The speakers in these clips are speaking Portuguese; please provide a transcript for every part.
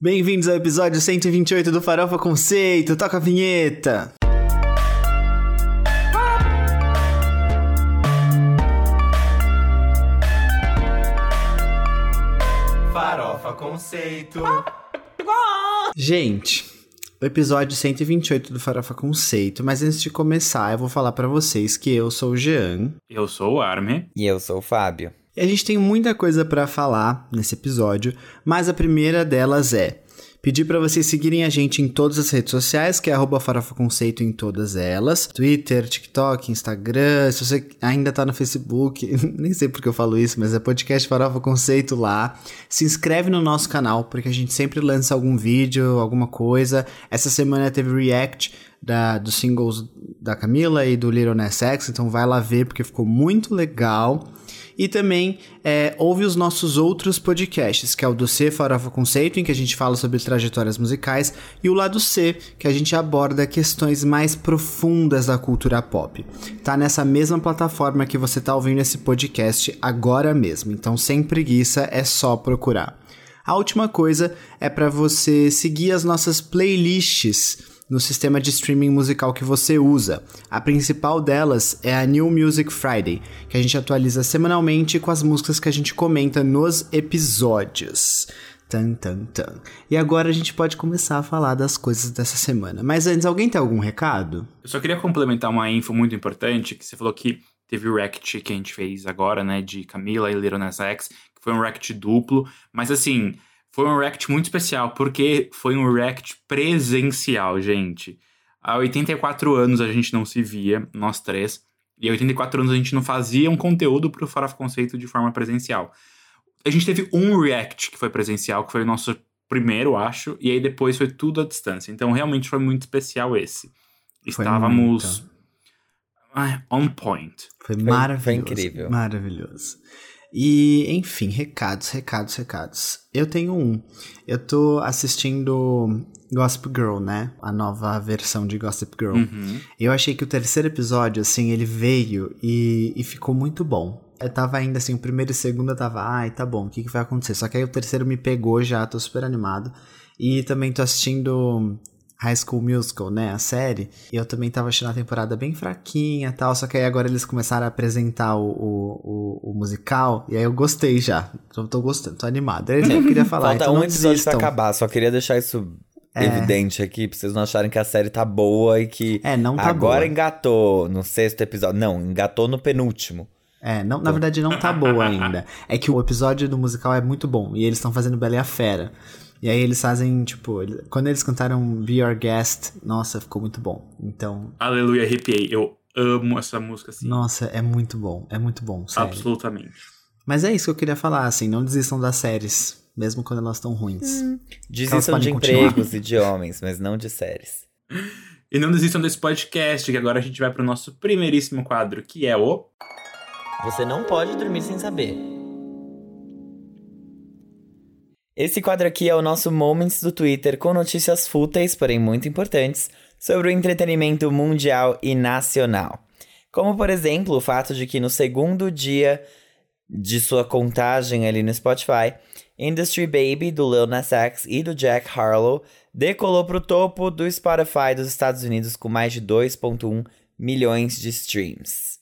Bem-vindos ao episódio 128 do Farofa Conceito. Toca a vinheta. Farofa Conceito. Gente, o episódio 128 do Farofa Conceito, mas antes de começar, eu vou falar pra vocês que eu sou o Jean Eu sou o Arme. E eu sou o Fábio. E a gente tem muita coisa pra falar nesse episódio, mas a primeira delas é pedir pra vocês seguirem a gente em todas as redes sociais, que é arroba Farofa Conceito em todas elas, Twitter, TikTok, Instagram, se você ainda tá no Facebook, nem sei porque eu falo isso, mas é podcast Farofa Conceito lá. Se inscreve no nosso canal, porque a gente sempre lança algum vídeo, alguma coisa. Essa semana teve react da, dos singles da Camila e do Little Nas X, então vai lá ver porque ficou muito legal. E também é, ouve os nossos outros podcasts, que é o do C Farofa Conceito, em que a gente fala sobre trajetórias musicais, e o lado C, que a gente aborda questões mais profundas da cultura pop. Tá nessa mesma plataforma que você tá ouvindo esse podcast agora mesmo, então sem preguiça é só procurar. A última coisa é para você seguir as nossas playlists no sistema de streaming musical que você usa. A principal delas é a New Music Friday, que a gente atualiza semanalmente com as músicas que a gente comenta nos episódios. Tan, tan, tan. E agora a gente pode começar a falar das coisas dessa semana. Mas antes, alguém tem algum recado? Eu só queria complementar uma info muito importante, que você falou que teve o react que a gente fez agora, né, de Camila e Little Nas X, que foi um react duplo, mas assim, foi um react muito especial, porque foi um react presencial, gente. Há 84 anos a gente não se via, nós três, e há 84 anos a gente não fazia um conteúdo pro Farofa Conceito de forma presencial. A gente teve um react que foi presencial, que foi o nosso primeiro, acho, e aí depois foi tudo à distância. Então realmente foi muito especial esse. Foi Estávamos muito. ai, on point. Foi, Foi- maravilhoso. foi incrível. Maravilhoso. E, enfim, recados, recados, recados. Eu tenho um. Eu tô assistindo Gossip Girl, né? A nova versão de Gossip Girl. Uhum. Eu achei que o terceiro episódio, assim, ele veio e, e ficou muito bom. Eu tava ainda assim, o primeiro e o segundo eu tava, ai, tá bom, o que, que vai acontecer? Só que aí o terceiro me pegou já, tô super animado. E também tô assistindo High School Musical, né, a série. E eu também tava achando a temporada bem fraquinha e tal, só que aí agora eles começaram a apresentar o, o, o, o musical, e aí eu gostei já. Tô, tô gostando, tô animado. Que eu queria falar, Falta então um episódio desistam. pra acabar, só queria deixar isso evidente aqui, pra vocês não acharem que a série tá boa e que É, não tá agora boa. engatou no sexto episódio. Não, engatou no penúltimo. É, não, na verdade não tá boa ainda. É que o episódio do musical é muito bom e eles estão fazendo Bela e a Fera. E aí eles fazem, tipo, ele- quando eles cantaram Be Your Guest, nossa, ficou muito bom. Então, Aleluia, arrepiei. Eu amo essa música, assim. nossa, é muito bom, é muito bom, sério. Absolutamente. Mas é isso que eu queria falar, assim, não desistam das séries, mesmo quando elas estão ruins. Desistam podem de continuar. empregos e de homens, mas não de séries. E não desistam desse podcast, que agora a gente vai pro nosso primeiríssimo quadro, que é o. Você não pode dormir sem saber. Esse quadro aqui é o nosso Moments do Twitter com notícias fúteis, porém muito importantes, sobre o entretenimento mundial e nacional. Como, por exemplo, o fato de que no segundo dia de sua contagem ali no Spotify, Industry Baby, do Lil Nas X e do Jack Harlow, decolou para o topo do Spotify dos Estados Unidos com mais de 2,1 milhões de streams.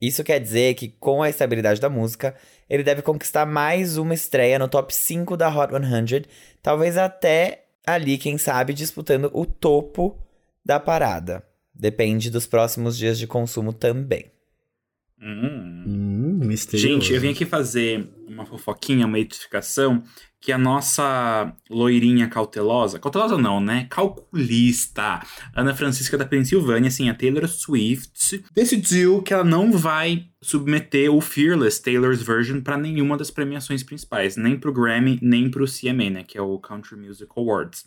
Isso quer dizer que, com a estabilidade da música, ele deve conquistar mais uma estreia no top 5 da Hot 100, talvez até ali, quem sabe, disputando o topo da parada. Depende dos próximos dias de consumo também. Hum. Hum, misterioso. Gente, eu vim aqui fazer uma fofoquinha, uma edificação, que a nossa loirinha cautelosa, cautelosa não, né? Calculista, Ana Francisca da Pensilvânia, assim, a Taylor Swift, decidiu que ela não vai submeter o Fearless Taylor's Version para nenhuma das premiações principais, nem pro Grammy, nem pro CMA, né? Que é o Country Music Awards.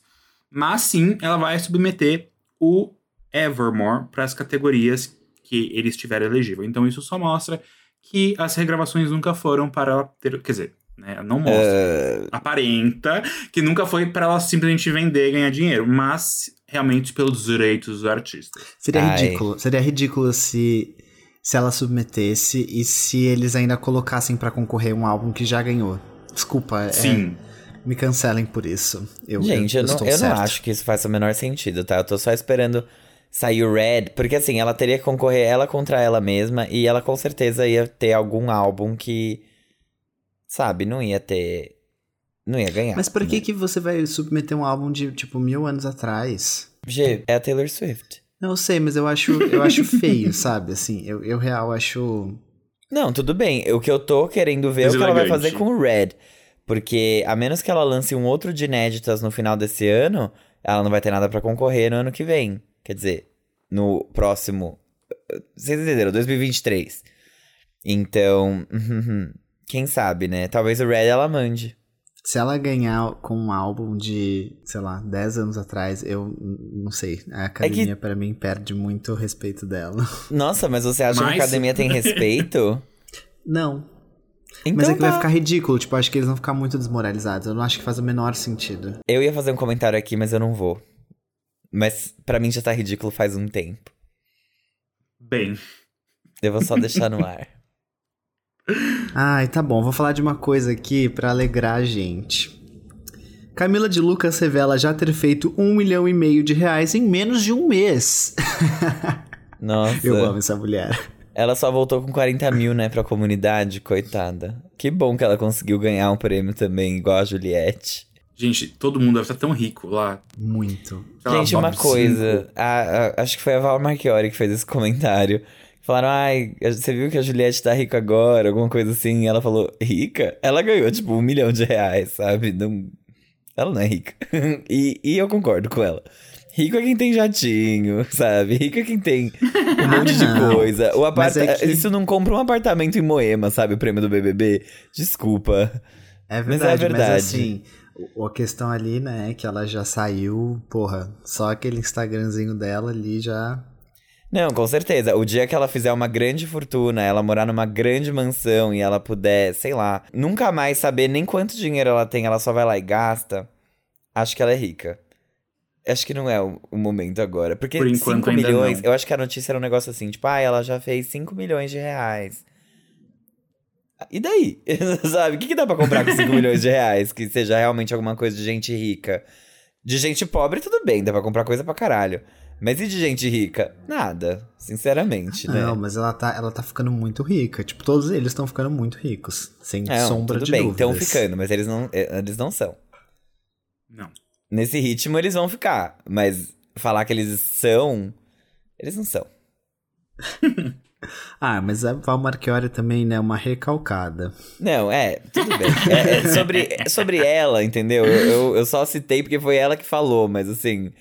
Mas sim, ela vai submeter o Evermore para as categorias que ele estiver elegível. Então isso só mostra que as regravações nunca foram para ter. Quer dizer, né, não mostra. É, Aparenta que nunca foi para ela simplesmente vender e ganhar dinheiro, mas realmente pelos direitos do artista. Seria Ai. ridículo. Seria ridículo se, se ela submetesse e se eles ainda colocassem pra concorrer um álbum que já ganhou. Desculpa, é- Sim. Me cancelem por isso. Eu, Gente, eu, eu, não, eu não acho que isso faça o menor sentido, tá? Eu tô só esperando sair o Red, porque assim, ela teria que concorrer ela contra ela mesma e ela com certeza ia ter algum álbum que, sabe, não ia ter. Não ia ganhar. Mas por que, que você vai submeter um álbum de, tipo, mil anos atrás? G, é a Taylor Swift. Não eu sei, mas eu acho, eu acho feio, sabe? Assim, eu, eu real acho. Não, tudo bem. O que eu tô querendo ver é o que ela vai fazer com o Red. Porque, a menos que ela lance um outro de inéditas no final desse ano, ela não vai ter nada pra concorrer no ano que vem. Quer dizer, no próximo. Vocês entenderam? 2023. Então, quem sabe, né? Talvez o Red ela mande. Se ela ganhar com um álbum de, sei lá, 10 anos atrás, eu não sei. A academia, pra mim, perde muito o respeito dela. Nossa, mas você acha que Mas- a academia tem respeito? Não. Então mas é que tá. vai ficar ridículo. Tipo, acho que eles vão ficar muito desmoralizados. Eu não acho que faz o menor sentido. Eu ia fazer um comentário aqui, mas eu não vou. Mas pra mim já tá ridículo faz um tempo. Bem, Eu vou só deixar no ar. Ai, tá bom. Vou falar de uma coisa aqui pra alegrar a gente. Camila de Lucas revela já ter feito um milhão e meio de reais em menos de um mês. Nossa. Eu amo essa mulher. Ela só voltou com 40 mil, né, pra comunidade, coitada. Que bom que ela conseguiu ganhar um prêmio também, igual a Juliette. gente, todo mundo deve estar tão rico lá. Muito. Gente, uma coisa. A- a- acho que foi a Val Marchiori que fez esse comentário. Falaram, ai, você viu que a Juliette tá rica agora, alguma coisa assim. E ela falou, rica? Ela ganhou, tipo, um milhão de reais, sabe? Não... Ela não é rica. e, e eu concordo com ela. Rico é quem tem jatinho, sabe? Rico é quem tem um monte de coisa. O aparta... é que- Isso não compra um apartamento em Moema, sabe? O prêmio do BBB. Desculpa. É Mas é verdade, mas, verdade. assim, a questão ali, né, é que ela já saiu, porra, só aquele Instagramzinho dela ali já. Não, com certeza. O dia que ela fizer uma grande fortuna, ela morar numa grande mansão e ela puder, sei lá, nunca mais saber nem quanto dinheiro ela tem, ela só vai lá e gasta, acho que ela é rica. Acho que não é o, o momento agora. Porque Por enquanto 5 ainda milhões, eu acho que a notícia era um negócio assim, tipo, ah, ela já fez 5 milhões de reais. E daí? Sabe? O que, que dá pra comprar com 5 milhões de reais que seja realmente alguma coisa de gente rica? De gente pobre, tudo bem, dá pra comprar coisa pra caralho. Mas e de gente rica? Nada, sinceramente, né? Não, mas ela tá, ela tá ficando muito rica. Tipo, todos eles estão ficando muito ricos. Sem Não, sombra tudo de bem, dúvidas. estão ficando, mas eles não, eh, eles não são. Não. Nesse ritmo eles vão ficar, mas falar que eles são, eles não são. Ah, mas a Val Marchiori também, né, uma recalcada. Não, é, tudo bem. É, é sobre, é sobre ela, entendeu? Eu, eu, eu só citei porque foi ela que falou, mas assim,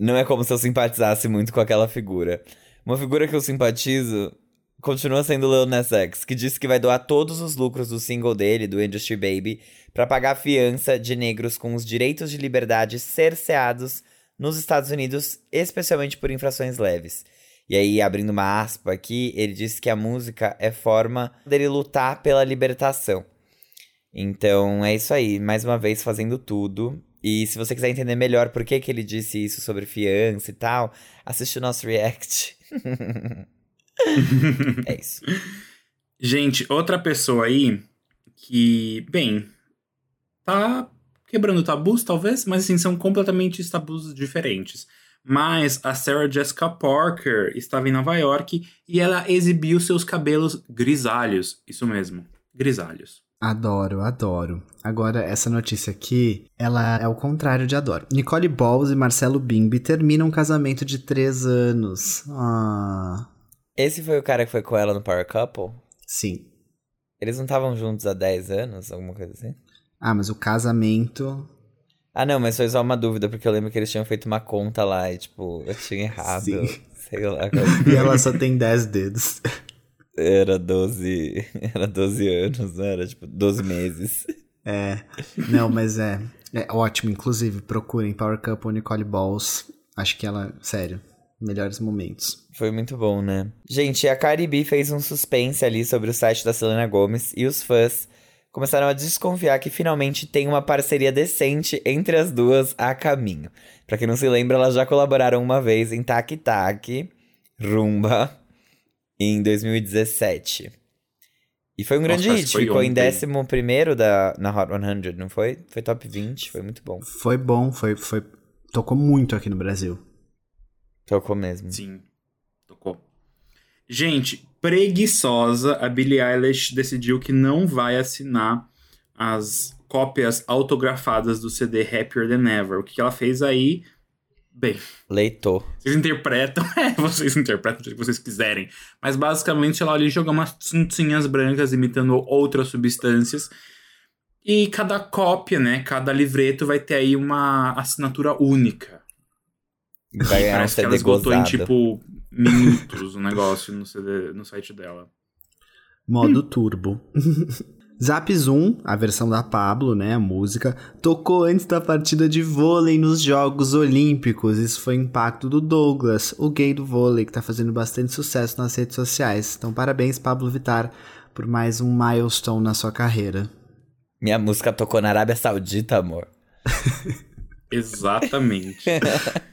não é como se eu simpatizasse muito com aquela figura. Uma figura que eu simpatizo continua sendo Lil Nas X, que disse que vai doar todos os lucros do single dele, do Industry Baby, pra pagar a fiança de negros com os direitos de liberdade cerceados nos Estados Unidos, especialmente por infrações leves. E aí, abrindo uma aspa aqui, ele disse que a música é forma dele lutar pela libertação. Então, é isso aí. Mais uma vez, fazendo tudo. E se você quiser entender melhor por que, que ele disse isso sobre fiança e tal, assiste o nosso react. é isso. Gente, outra pessoa aí que, bem, tá quebrando tabus, talvez, mas assim, são completamente tabus diferentes. Mas a Sarah Jessica Parker estava em Nova York e ela exibiu seus cabelos grisalhos. Isso mesmo, grisalhos. Adoro, adoro. Agora, essa notícia aqui, ela é o contrário de adoro. Nicole Balls e Marcelo Bimbi terminam um casamento de três anos. Ah, Esse foi o cara que foi com ela no Power Couple? sim. Eles não estavam juntos há 10 anos, alguma coisa assim? Ah, mas o casamento. Ah, não, mas foi só uma dúvida, porque eu lembro que eles tinham feito uma conta lá e, tipo, eu tinha errado. Sim. Sei lá. E ela só tem 10 dedos. Era 12. Era 12 anos, não era? Tipo, 12 meses. É. Não, mas é. É ótimo. Inclusive, procurem Power Couple Nicole Balls. Acho que ela, sério, melhores momentos. Foi muito bom, né? Gente, a Cardi B fez um suspense ali sobre o site da Selena Gomez e os fãs começaram a desconfiar que finalmente tem uma parceria decente entre as duas a caminho. Pra quem não se lembra, elas já colaboraram uma vez em Tac Tac, Rumba, em 2017. E foi um grande Nossa, hit, foi ficou em ontem. décimo primeiro da, na Hot 100, não foi? Foi top 20, foi muito bom. Foi bom, foi, foi. Tocou muito aqui no Brasil. Tocou mesmo. Sim, tocou. Gente, preguiçosa, a Billie Eilish decidiu que não vai assinar as cópias autografadas do CD Happier Than Ever. O que que ela fez aí? Bem, Leitor. vocês interpretam, é, vocês interpretam jeito que vocês quiserem. Mas basicamente ela ali joga umas tintinhas brancas imitando outras substâncias. E cada cópia, né, cada livreto vai ter aí uma assinatura única. Vai ganhar um Parece que ela esgotou em tipo minutos o negócio no, CD, no site dela. Modo turbo. Zap Zoom, a versão da Pablo, né, a música, tocou antes da partida de vôlei nos Jogos Olímpicos. Isso foi impacto do Douglas, o gay do vôlei, que tá fazendo bastante sucesso nas redes sociais. Então, parabéns, Pablo Vittar, por mais um milestone na sua carreira. Minha música tocou na Arábia Saudita, amor. Exatamente.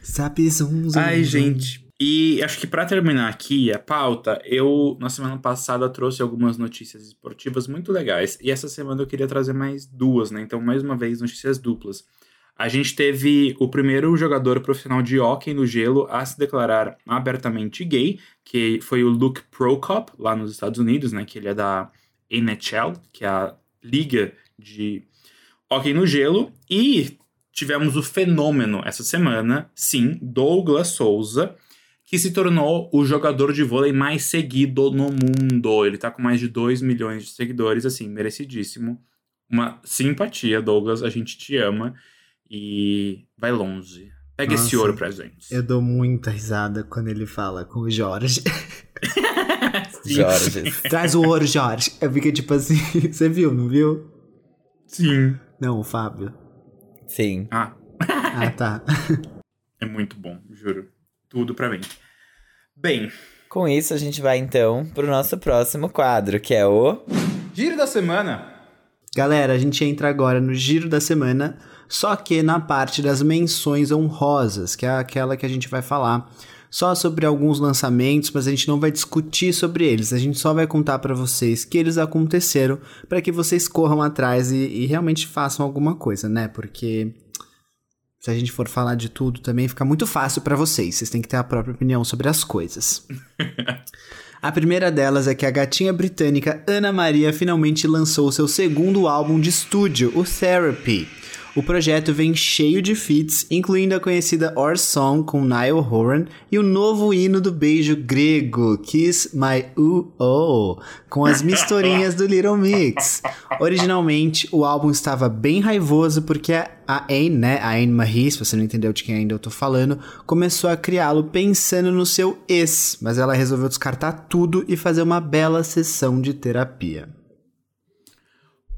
Zap Zoom, zoom, Ai, zoom. gente. E acho que pra terminar aqui a pauta, eu na semana passada trouxe algumas notícias esportivas muito legais. E essa semana eu queria trazer mais duas, né? Então, mais uma vez, notícias duplas. A gente teve o primeiro jogador profissional de hóquei no gelo a se declarar abertamente gay, que foi o Luke Prokop, lá nos Estados Unidos, né? Que ele é da NHL, que é a liga de hóquei no gelo. E tivemos o fenômeno essa semana, sim, Douglas Souza, que se tornou o jogador de vôlei mais seguido no mundo. Ele tá com mais de 2 milhões de seguidores, assim, merecidíssimo. Uma simpatia, Douglas, a gente te ama e vai longe. Pega esse Nossa. ouro pra gente. Eu dou muita risada quando ele fala com o Jorge. Jorge. Traz o ouro, Jorge. Eu fiquei tipo assim, você viu, não viu? Sim. Não, o Fábio. Sim. Ah, Ah, tá. é muito bom, juro. Tudo pra mim. Bem, Com isso, a gente vai então pro nosso próximo quadro, que é o. giro da semana. Galera, a gente entra agora no giro da semana, só que na parte das menções honrosas, que é aquela que a gente vai falar só sobre alguns lançamentos, mas a gente não vai discutir sobre eles. A gente só vai contar pra vocês que eles aconteceram para que vocês corram atrás e, e realmente façam alguma coisa, né? Porque se a gente for falar de tudo também fica muito fácil pra vocês. Vocês têm que ter a própria opinião sobre as coisas. A primeira delas é que a gatinha britânica Ana Maria finalmente lançou seu segundo álbum de estúdio, o Therapy. O projeto vem cheio de feats, incluindo a conhecida Our Song com Niall Horan e o novo hino do beijo grego, Kiss My Ooh Oh, com as misturinhas do Little Mix. Originalmente, o álbum estava bem raivoso porque a Aine, né, a Aine Marie, se você não entendeu de quem ainda eu tô falando, começou a criá-lo pensando no seu ex, mas ela resolveu descartar tudo e fazer uma bela sessão de terapia.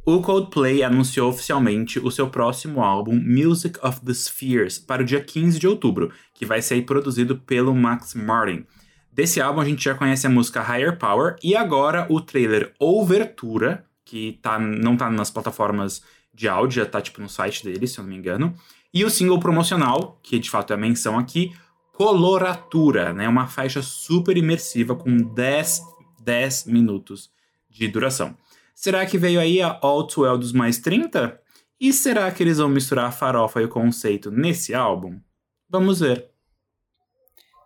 O Coldplay anunciou oficialmente o seu próximo álbum, Music of the Spheres, para o dia 15 de outubro, que vai ser produzido pelo Max Martin. Desse álbum a gente já conhece a música Higher Power e agora o trailer Overtura, que tá, não tá nas plataformas de áudio, já tá tipo no site dele, se eu não me engano. E o single promocional, que de fato é a menção aqui, Coloratura, né? Uma faixa super imersiva com 10, 10 minutos de duração. Será que veio aí a All Too Well dos mais 30? E será que eles vão misturar a farofa e o conceito nesse álbum? Vamos ver.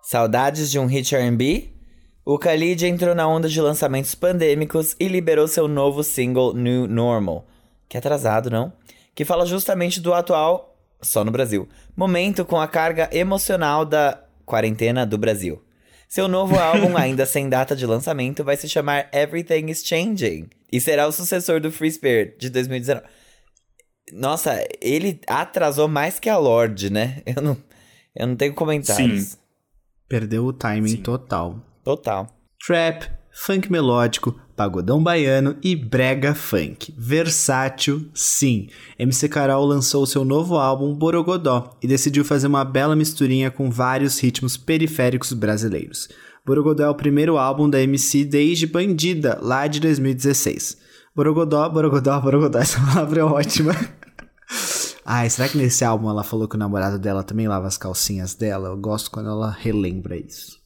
Saudades de um hit R&B? O Khalid entrou na onda de lançamentos pandêmicos e liberou seu novo single New Normal, que é atrasado, não? Que fala justamente do atual, só no Brasil, momento com a carga emocional da quarentena do Brasil. Seu novo álbum, ainda sem data de lançamento, vai se chamar Everything is Changing e será o sucessor do Free Spirit de 2019. Nossa, ele atrasou mais que a Lorde, né? Eu não, eu não tenho comentários. Sim. Perdeu o timing Sim. total. Total. Trap, funk melódico, pagodão baiano e brega funk. Versátil, sim. MC Carol lançou seu novo álbum Borogodó e decidiu fazer uma bela misturinha com vários ritmos periféricos brasileiros. Borogodó é o primeiro álbum da MC desde Bandida, lá de 2016. Borogodó, Borogodó, Borogodó, essa palavra é ótima. Ai, será que nesse álbum ela falou que o namorado dela também lava as calcinhas dela? Eu gosto quando ela relembra isso.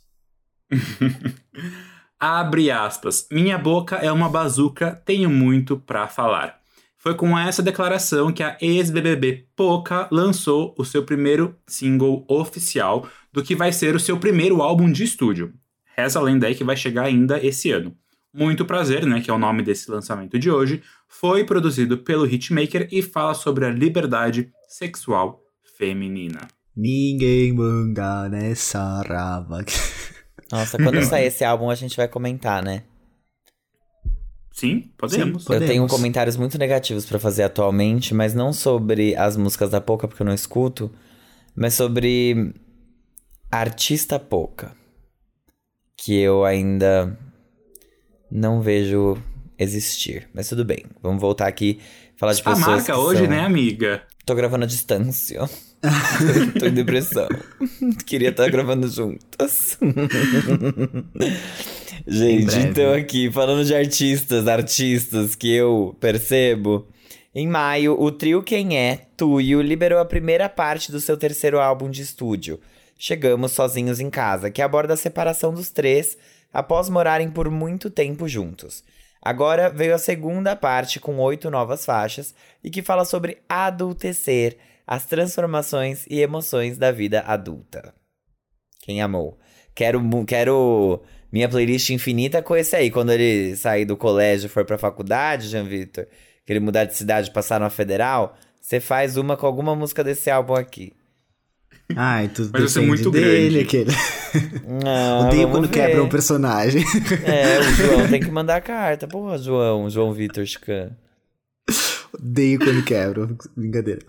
Abre aspas. Minha boca é uma bazuca, tenho muito pra falar. Foi com essa declaração que a ex-BBB Poca lançou o seu primeiro single oficial do que vai ser o seu primeiro álbum de estúdio. Reza a lenda aí que vai chegar ainda esse ano. Muito Prazer, né, que é o nome desse lançamento de hoje, foi produzido pelo hitmaker e fala sobre a liberdade sexual feminina. Ninguém manda nessa rava. Nossa, quando sair esse álbum a gente vai comentar, né? Sim, podemos. Sim, Eu tenho comentários muito negativos pra fazer atualmente, mas não sobre as músicas da Poca, porque eu não escuto, mas sobre a artista Poca, que eu ainda não vejo existir. Mas tudo bem, vamos voltar aqui falar de A pessoas marca que hoje, são- né, amiga? Tô gravando à distância. Tô em depressão. Queria estar gravando juntas. Gente, então aqui, falando de artistas, artistas que eu percebo. Em maio, o trio Quem É, Tuyo, liberou a primeira parte do seu terceiro álbum de estúdio, Chegamos Sozinhos em Casa, que aborda a separação dos três após morarem por muito tempo juntos. Agora veio a segunda parte com oito novas faixas e que fala sobre adultecer, as transformações e emoções da vida adulta. Quem amou? Quero, quero minha playlist infinita com esse aí. Quando ele sair do colégio e for pra faculdade, Jean Vitor, que ele mudar de cidade e passar numa federal, você faz uma com alguma música desse álbum aqui. Ai, tudo Mas vai ser depende muito dele, grande. aquele. Odeio vamos quando ver. quebra um personagem. É, o João tem que mandar carta. Porra, João, João Vitor Chican. Odeio quando quebram. Brincadeira.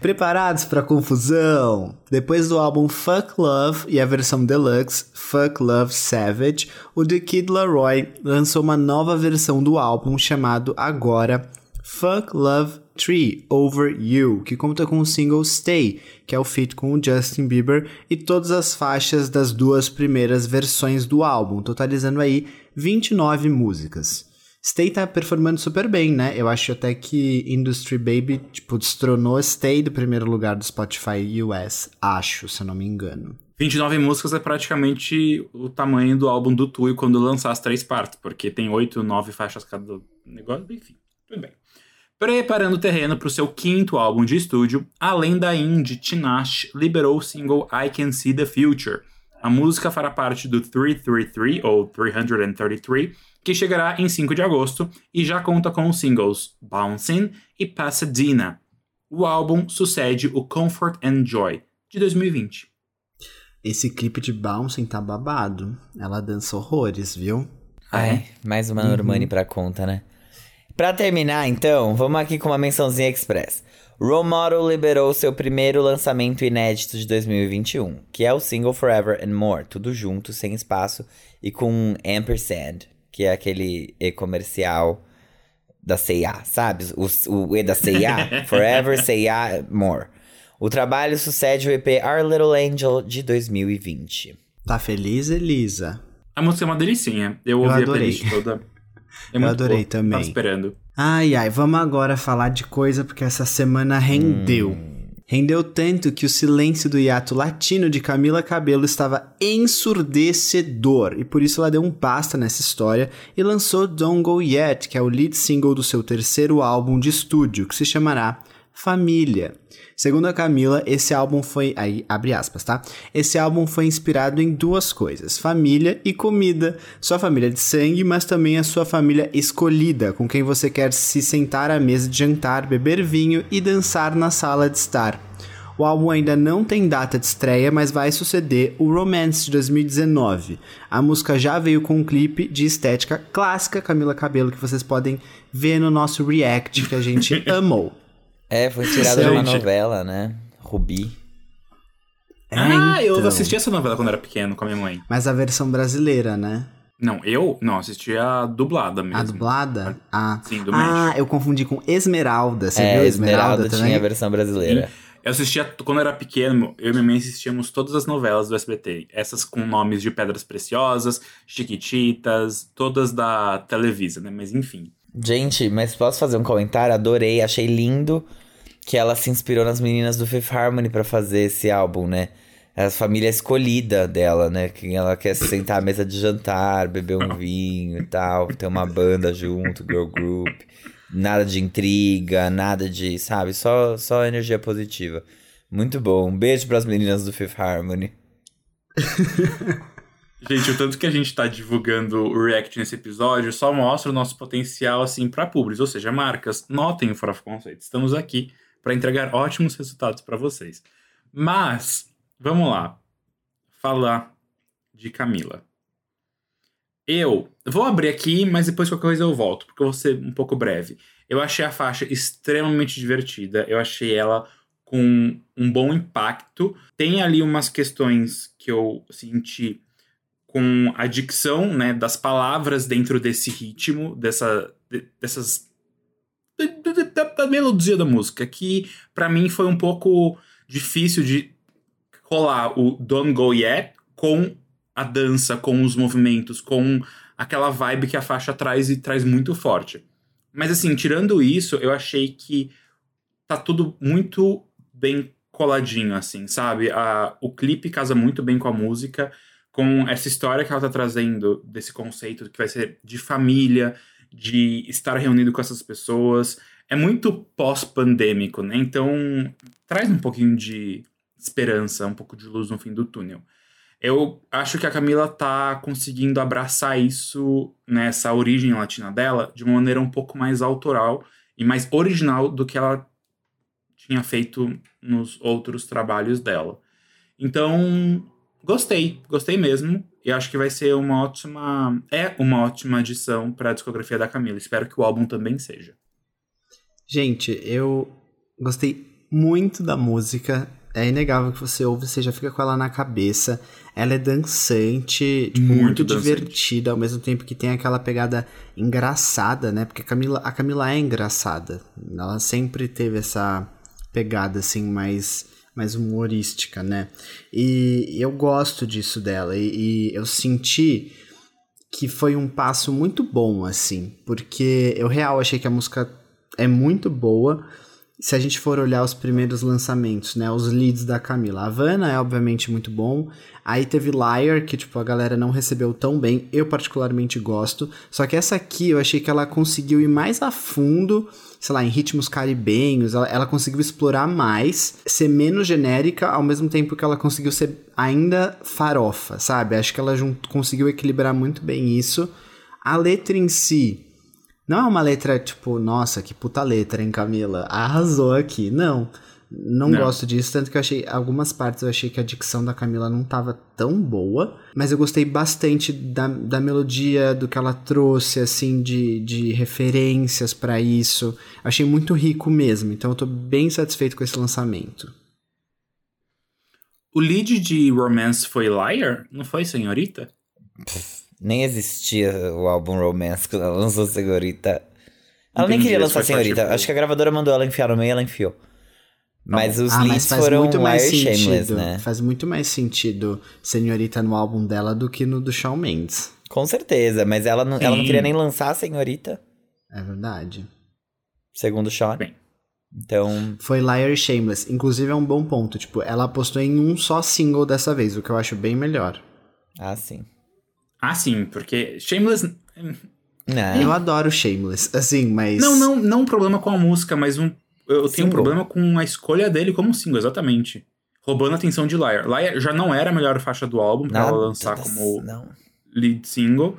Preparados pra confusão? Depois do álbum Fuck Love e a versão deluxe Fuck Love Savage, o The Kid Laroi lançou uma nova versão do álbum chamado agora Fuck Love 3 Over You, que conta com o single Stay, que é o feat com o Justin Bieber, e todas as faixas das duas primeiras versões do álbum, totalizando aí 29 músicas. Stay tá performando super bem, né? Eu acho até que Industry Baby, tipo, destronou Stay do primeiro lugar do Spotify US, acho, se eu não me engano. 29 músicas é praticamente o tamanho do álbum do Tui quando lançar as três partes, porque tem 8, 9 faixas cada negócio, enfim, tudo bem. Preparando o terreno para o seu quinto álbum de estúdio, a lenda indie Tinashe liberou o single I Can See the Future. A música fará parte do 333, ou 333, que chegará em 5 de agosto e já conta com os singles Bouncing e Pasadena. O álbum sucede o Comfort and Joy, de 2020. Esse clipe de Bouncing tá babado. Ela dança horrores, viu? Ah, é? Ai, mais uma Normani pra conta, né? Pra terminar, então, vamos aqui com uma mençãozinha express. Role Model liberou seu primeiro lançamento inédito de 2021, que é o single Forever and More, tudo junto, sem espaço, e com um ampersand, que é aquele E comercial da C&A, sabe? O, o E da C&A, Forever, C&A, More. O trabalho sucede o EP Our Little Angel de 2020. Tá feliz, Elisa? A música é uma delicinha. Eu, Eu ouvi adorei. a playlist toda. É Eu adorei boa. também. Tava esperando. Ai, ai, vamos agora falar de coisa porque essa semana rendeu. Rendeu tanto que o silêncio do hiato latino de Camila Cabello estava ensurdecedor e por isso ela deu um basta nessa história e lançou Don't Go Yet, que é o lead single do seu terceiro álbum de estúdio, que se chamará Família. Segundo a Camila, esse álbum foi. Aí, abre aspas, tá? Esse álbum foi inspirado em duas coisas: família e comida. Sua família de sangue, mas também a sua família escolhida, com quem você quer se sentar à mesa de jantar, beber vinho e dançar na sala de estar. O álbum ainda não tem data de estreia, mas vai suceder o Romance de 2019. A música já veio com um clipe de estética clássica Camila Cabello que vocês podem ver no nosso react que a gente amou. É, foi tirado de uma novela, né? Rubi. ah, eu então. assisti essa novela quando era pequeno com a minha mãe. Mas a versão brasileira, né? Não, eu não, assisti a dublada mesmo. A dublada? Ah, Sim, do ah México. eu confundi com Esmeralda. Você é, viu Esmeralda, Esmeralda, tinha também? a versão brasileira. Eu assistia, quando eu era pequeno, eu e minha mãe assistíamos todas as novelas do SBT. Essas com nomes de Pedras Preciosas, Chiquititas, todas da Televisa, né? Mas enfim. Gente, mas posso fazer um comentário? Adorei, achei lindo que ela se inspirou nas meninas do Fifth Harmony pra fazer esse álbum, né? a família escolhida dela, né? Que ela quer se sentar à mesa de jantar, beber um vinho e tal, ter uma banda junto, girl group. Nada de intriga, nada de, sabe? Só, só energia positiva. Muito bom. Um beijo para as meninas do Fifth Harmony. Gente, o tanto que a gente tá divulgando o React nesse episódio só mostra o nosso potencial, assim, para públicos. Ou seja, marcas, notem o Fora Conceito. Estamos aqui para entregar ótimos resultados para vocês. Mas, vamos lá. Falar de Camila. Eu vou abrir aqui, mas depois qualquer coisa eu volto, porque eu vou ser um pouco breve. Eu achei a faixa extremamente divertida. Eu achei ela com um bom impacto. Tem ali umas questões que eu senti com a dicção né, das palavras dentro desse ritmo, dessa, dessas. Da, melodia da música, que para mim foi um pouco difícil de colar o Don't Go Yet com a dança, com os movimentos, com aquela vibe que a faixa traz e traz muito forte. Mas assim, tirando isso, eu achei que tá tudo muito bem coladinho, assim, sabe? A, o clipe casa muito bem com a música com essa história que ela tá trazendo, desse conceito que vai ser de família, de estar reunido com essas pessoas. É muito pós-pandêmico, né? Então, traz um pouquinho de esperança, um pouco de luz no fim do túnel. Eu acho que a Camila tá conseguindo abraçar isso, nessa né, origem latina dela, de uma maneira um pouco mais autoral e mais original do que ela tinha feito nos outros trabalhos dela. Então, Gostei, gostei mesmo. E acho que vai ser uma ótima. É uma ótima adição para a discografia da Camila. Espero que o álbum também seja. Gente, eu gostei muito da música. É inegável que você ouve, você já fica com ela na cabeça. Ela é dançante, tipo, muito, muito dançante. divertida, ao mesmo tempo que tem aquela pegada engraçada, né? Porque a Camila, a Camila é engraçada. Ela sempre teve essa pegada, assim, mais mais humorística, né? E eu gosto disso dela. E, e, eu senti que foi um passo muito bom, assim. Porque eu real achei que a música é muito boa. Se a gente for olhar os primeiros lançamentos, né? Os leads da Camila. Havana é obviamente muito bom. Aí teve Liar, que tipo, a galera não recebeu tão bem. Eu particularmente gosto. Só que essa aqui eu achei que ela conseguiu ir mais a fundo sei lá, em ritmos caribenhos, ela, ela conseguiu explorar mais, ser menos genérica, ao mesmo tempo que ela conseguiu ser ainda farofa, sabe? Acho que ela conseguiu equilibrar muito bem isso. A letra em si, não é uma letra tipo, nossa, que puta letra, hein, Camila? Arrasou aqui. Não. Não, não, gosto disso, tanto que eu achei. Algumas partes eu achei que a dicção da Camila não tava tão boa. Mas eu gostei bastante da, da melodia, do que ela trouxe, assim, de, de referências para isso. Achei muito rico mesmo. Então eu tô bem satisfeito com esse lançamento. O lead de Romance foi Liar? Não foi, senhorita? Nem existia o álbum Romance quando ela lançou Senhorita. Ela Entendi, nem queria lançar Senhorita. Tipo... Acho que a gravadora mandou ela enfiar no meio e ela enfiou. Mas os ah, leads foram muito mais sentido, Shameless, né? Faz muito mais sentido Senhorita no álbum dela do que no do Shawn Mendes. Com certeza, mas ela não, ela não queria nem lançar a Senhorita. É verdade. Segundo o Sean. Bem. Então. Foi Liar e Shameless. Inclusive é um bom ponto. Tipo, ela apostou em um só single dessa vez, o que eu acho bem melhor. Ah, sim. Ah, sim, porque Shameless. Não. Eu adoro Shameless, assim, mas. Não, não, não um problema com a música, mas um eu single. tenho um problema com a escolha dele como single, exatamente. Roubando a atenção de Liar. Liar já não era a melhor faixa do álbum pra ela lançar como não. lead single.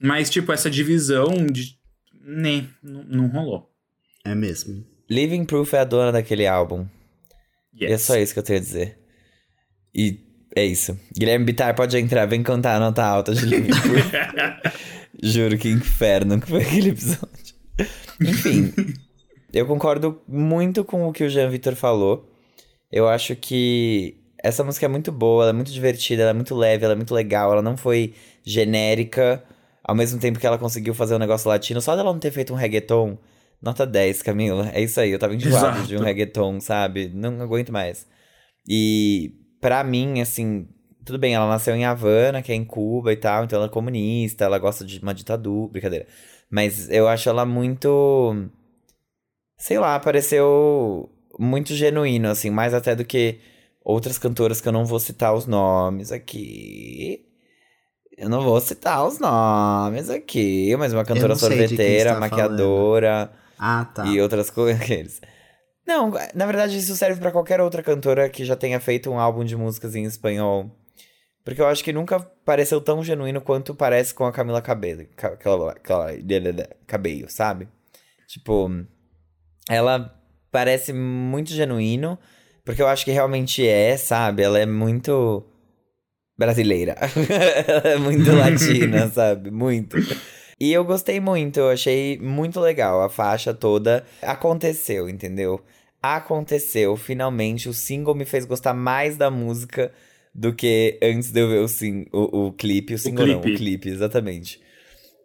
Mas, tipo, essa divisão de. Né, não, não rolou. É mesmo. Living Proof é a dona daquele álbum. Yes. E é só isso que eu tenho a dizer. E é isso. Guilherme Bittar pode entrar, vem cantar a nota alta de Living Proof. Juro que inferno que foi aquele episódio. Enfim. Eu concordo muito com o que o Jean Vitor falou. Eu acho que essa música é muito boa, ela é muito divertida, ela é muito leve, ela é muito legal, ela não foi genérica, ao mesmo tempo que ela conseguiu fazer um negócio latino. Só dela não ter feito um reggaeton, nota 10, Camila. É isso aí, eu tava enjoado Exato. de um reggaeton, sabe? Não aguento mais. E para mim, assim, tudo bem, ela nasceu em Havana, que é em Cuba e tal, então ela é comunista, ela gosta de uma ditadura, brincadeira. Mas eu acho ela muito sei lá, pareceu muito genuíno, assim, mais até do que outras cantoras que eu não vou citar os nomes aqui. Eu não vou citar os nomes aqui, mas uma cantora sorveteira, tá maquiadora ah, tá. e outras coisas. Não, na verdade isso serve para qualquer outra cantora que já tenha feito um álbum de músicas em espanhol. Porque eu acho que nunca pareceu tão genuíno quanto parece com a Camila Cabello, aquela, Cabello, sabe? Tipo, ela parece muito genuíno, porque eu acho que realmente é, sabe? Ela é muito brasileira. ela é muito latina, sabe? Muito. E eu gostei muito, eu achei muito legal. A faixa toda aconteceu, entendeu? Aconteceu. Finalmente, o single me fez gostar mais da música do que antes de eu ver o, sim, o, o clipe. O single o não, o clipe, exatamente.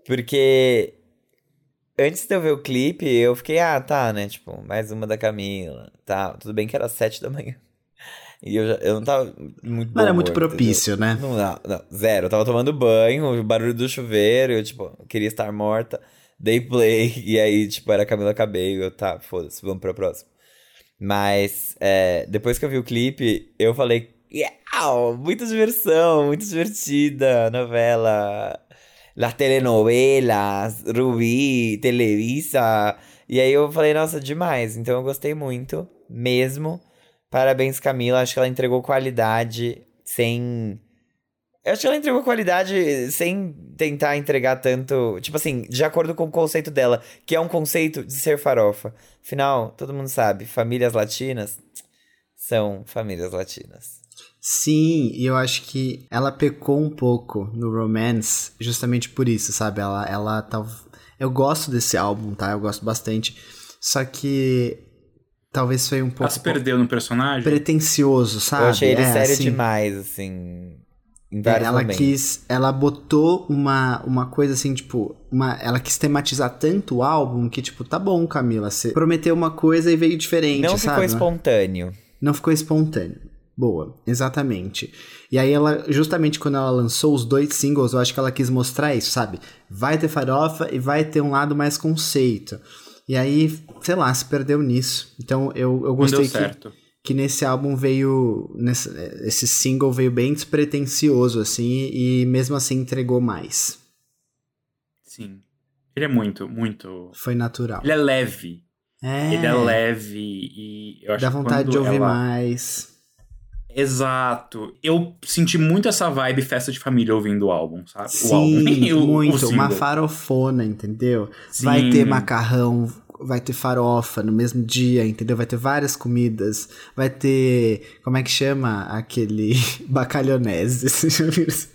Porque antes de eu ver o clipe, eu fiquei, ah, tá, né? Tipo, mais uma da Camila. Tá, tudo bem que era sete da manhã. E eu, já, eu não tava muito Não era muito propício, entendeu? né? Não, não, não, zero. Eu tava tomando banho, o barulho do chuveiro, eu, tipo, queria estar morta. Dei play, e aí, tipo, era Camila Cabello. Eu, tá, foda-se, vamos pra próxima. Mas, é, depois que eu vi o clipe, eu falei, yeah, muita diversão, muito divertida, novela. Las telenovelas, Rubi, Televisa. E aí eu falei, nossa, demais. Então eu gostei muito, mesmo. Parabéns, Camila. Acho que ela entregou qualidade sem. Eu acho que ela entregou qualidade sem tentar entregar tanto. Tipo assim, de acordo com o conceito dela, que é um conceito de ser farofa. Afinal, todo mundo sabe, famílias latinas são famílias latinas. Sim, e eu acho que ela pecou um pouco no Romance justamente por isso, sabe? Ela, ela tá. Eu gosto desse álbum, tá? Eu gosto bastante. Só que talvez foi um pouco. Ela se perdeu no personagem? Pretencioso, sabe? Eu achei ele é, sério assim, demais, assim. Em vários ela momentos. quis. Ela botou uma, uma coisa assim, tipo. Uma, ela quis tematizar tanto o álbum que, tipo, tá bom, Camila. Você prometeu uma coisa e veio diferente. Não sabe? ficou espontâneo. Não ficou espontâneo. Boa, exatamente. E aí ela, justamente quando ela lançou os dois singles, eu acho que ela quis mostrar isso, sabe? Vai ter farofa e vai ter um lado mais conceito. E aí, sei lá, se perdeu nisso. Então eu, eu gostei que, que nesse álbum veio. Nesse, esse single veio bem despretensioso, assim, e mesmo assim entregou mais. Sim. Ele é muito, muito. Foi natural. Ele é leve. É. Ele é leve e eu acho Dá vontade de ouvir ela... mais. Exato. Eu senti muito essa vibe festa de família ouvindo o álbum, sabe? Sim, o álbum. muito. O uma farofona, entendeu? Sim. Vai ter macarrão, vai ter farofa no mesmo dia, entendeu? Vai ter várias comidas. Vai ter. Como é que chama? Aquele. Bacalhonese. Você já viu isso?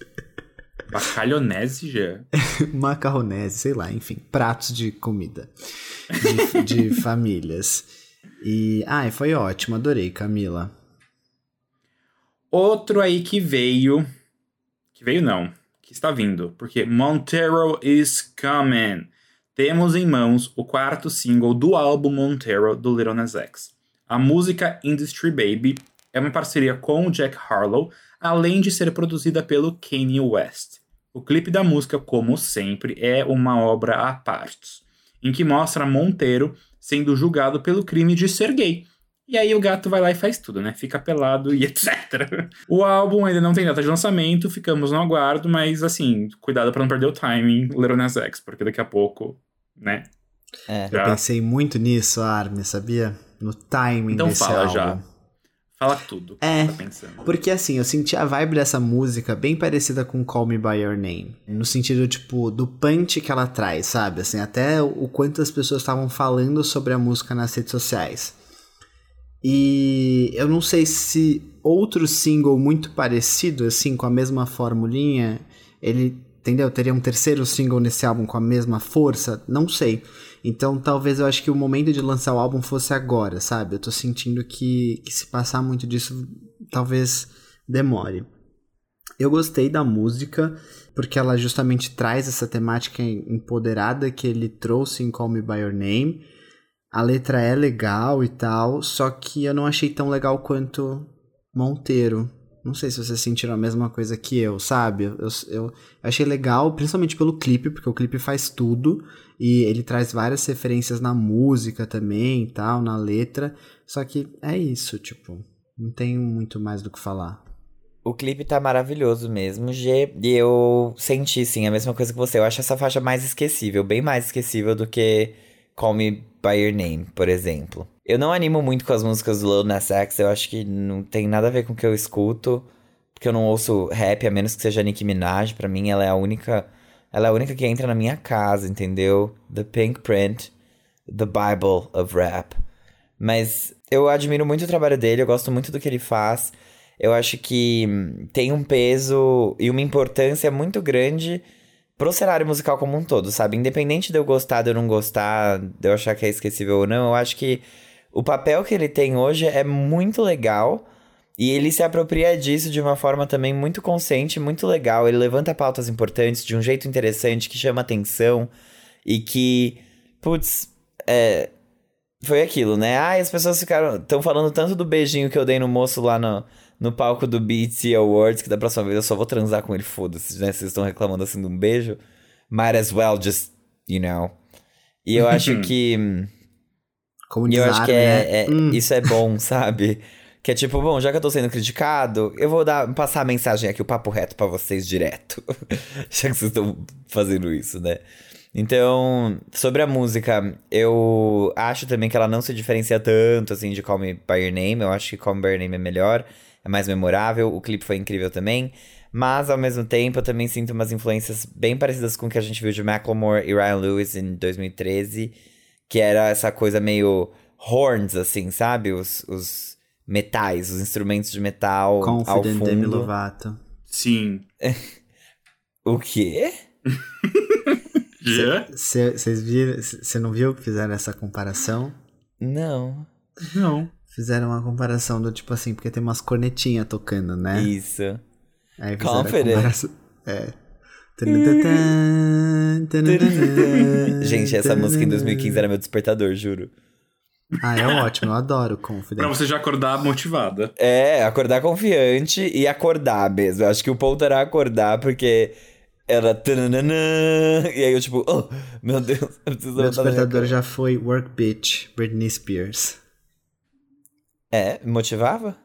Bacalhonese já? Macarronese, sei lá, enfim. Pratos de comida. De, de famílias. E. Ai, foi ótimo, adorei, Camila. Outro aí que veio. Que veio não, que está vindo, porque Montero is coming. Temos em mãos o quarto single do álbum Montero do Little Nas X. A música Industry Baby é uma parceria com o Jack Harlow, além de ser produzida pelo Kanye West. O clipe da música, como sempre, é uma obra à parte, em que mostra Monteiro sendo julgado pelo crime de ser gay e aí o gato vai lá e faz tudo, né? Fica pelado e etc. O álbum ainda não tem data de lançamento, ficamos no aguardo, mas assim, cuidado para não perder o timing, Little Nas X, porque daqui a pouco, né? É. Já... Eu pensei muito nisso, Armin, sabia? No timing então desse fala álbum. já. Fala tudo. É, tá porque assim, eu senti a vibe dessa música bem parecida com Call Me By Your Name. No sentido, tipo, do punch que ela traz, sabe? Assim, até o quanto as pessoas estavam falando sobre a música nas redes sociais. E eu não sei se outro single muito parecido, assim, com a mesma formulinha, ele, entendeu? Teria um terceiro single nesse álbum com a mesma força? Não sei. Então talvez eu acho que o momento de lançar o álbum fosse agora, sabe? Eu tô sentindo que, que se passar muito disso, talvez demore. Eu gostei da música, porque ela justamente traz essa temática empoderada que ele trouxe em Call Me By Your Name a letra é legal e tal, só que eu não achei tão legal quanto Monteiro. Não sei se vocês sentiram a mesma coisa que eu, sabe? Eu, eu, achei legal, principalmente pelo clipe, porque o clipe faz tudo e ele traz várias referências na música também e tal, na letra. Só que é isso, tipo. Não tem muito mais do que falar. O clipe tá maravilhoso mesmo, G. E eu senti, sim, a mesma coisa que você. Eu acho essa faixa mais esquecível, bem mais esquecível do que Call Me By Your Name, por exemplo. Eu não animo muito com as músicas do Lil Nas X, eu acho que não tem nada a ver com o que eu escuto. Porque eu não ouço rap, a menos que seja Nicki Minaj. Pra mim, ela é a única... Ela é a única que entra na minha casa, entendeu? The Pink Print, The Bible of Rap. Mas eu admiro muito o trabalho dele, eu gosto muito do que ele faz eu acho que tem um peso e uma importância muito grande pro cenário musical como um todo, sabe? Independente de eu gostar, de eu não gostar, de eu achar que é esquecível ou não, eu acho que o papel que ele tem hoje é muito legal. E ele se apropria disso de uma forma também muito consciente, muito legal. Ele levanta pautas importantes de um jeito interessante, que chama atenção e que, putz, é, foi aquilo, né? Ah, as pessoas ficaram. estão falando tanto do beijinho que eu dei no moço lá no, no palco do BET Awards, que da próxima vez eu só vou transar com ele, foda-se, né? Vocês estão reclamando assim de um beijo. Might as well just, you know. E eu acho que. e eu acho que é, né? é hum. isso é bom, sabe? Que é tipo, bom, já que eu tô sendo criticado, eu vou dar, passar a mensagem aqui, o papo reto para vocês direto. já que vocês estão fazendo isso, né? Então, sobre a música, eu acho também que ela não se diferencia tanto, assim, de Call Me By Your Name. Eu acho que Call Me By Your Name é melhor é mais memorável, o clipe foi incrível também. Mas, ao mesmo tempo, eu também sinto umas influências bem parecidas com o que a gente viu de Macklemore e Ryan Lewis em 2013, que era essa coisa meio horns, assim, sabe? Os, os metais, os instrumentos de metal Confident ao fundo. Demi Lovato. Sim. o quê? Vocês viram? Você não viu que fizeram essa comparação? Não. Não. Fizeram uma comparação do tipo assim, porque tem umas cornetinhas tocando, né? Isso. Aí Confident. É. Gente, essa música em 2015 era meu despertador, juro. Ah, é ótimo, eu adoro Confident. Pra você já acordar motivada. É, acordar confiante e acordar mesmo. Eu acho que o ponto era acordar, porque era. E aí eu, tipo, oh, meu Deus, eu preciso Meu despertador já foi Work Bitch, Britney Spears. É, motivava?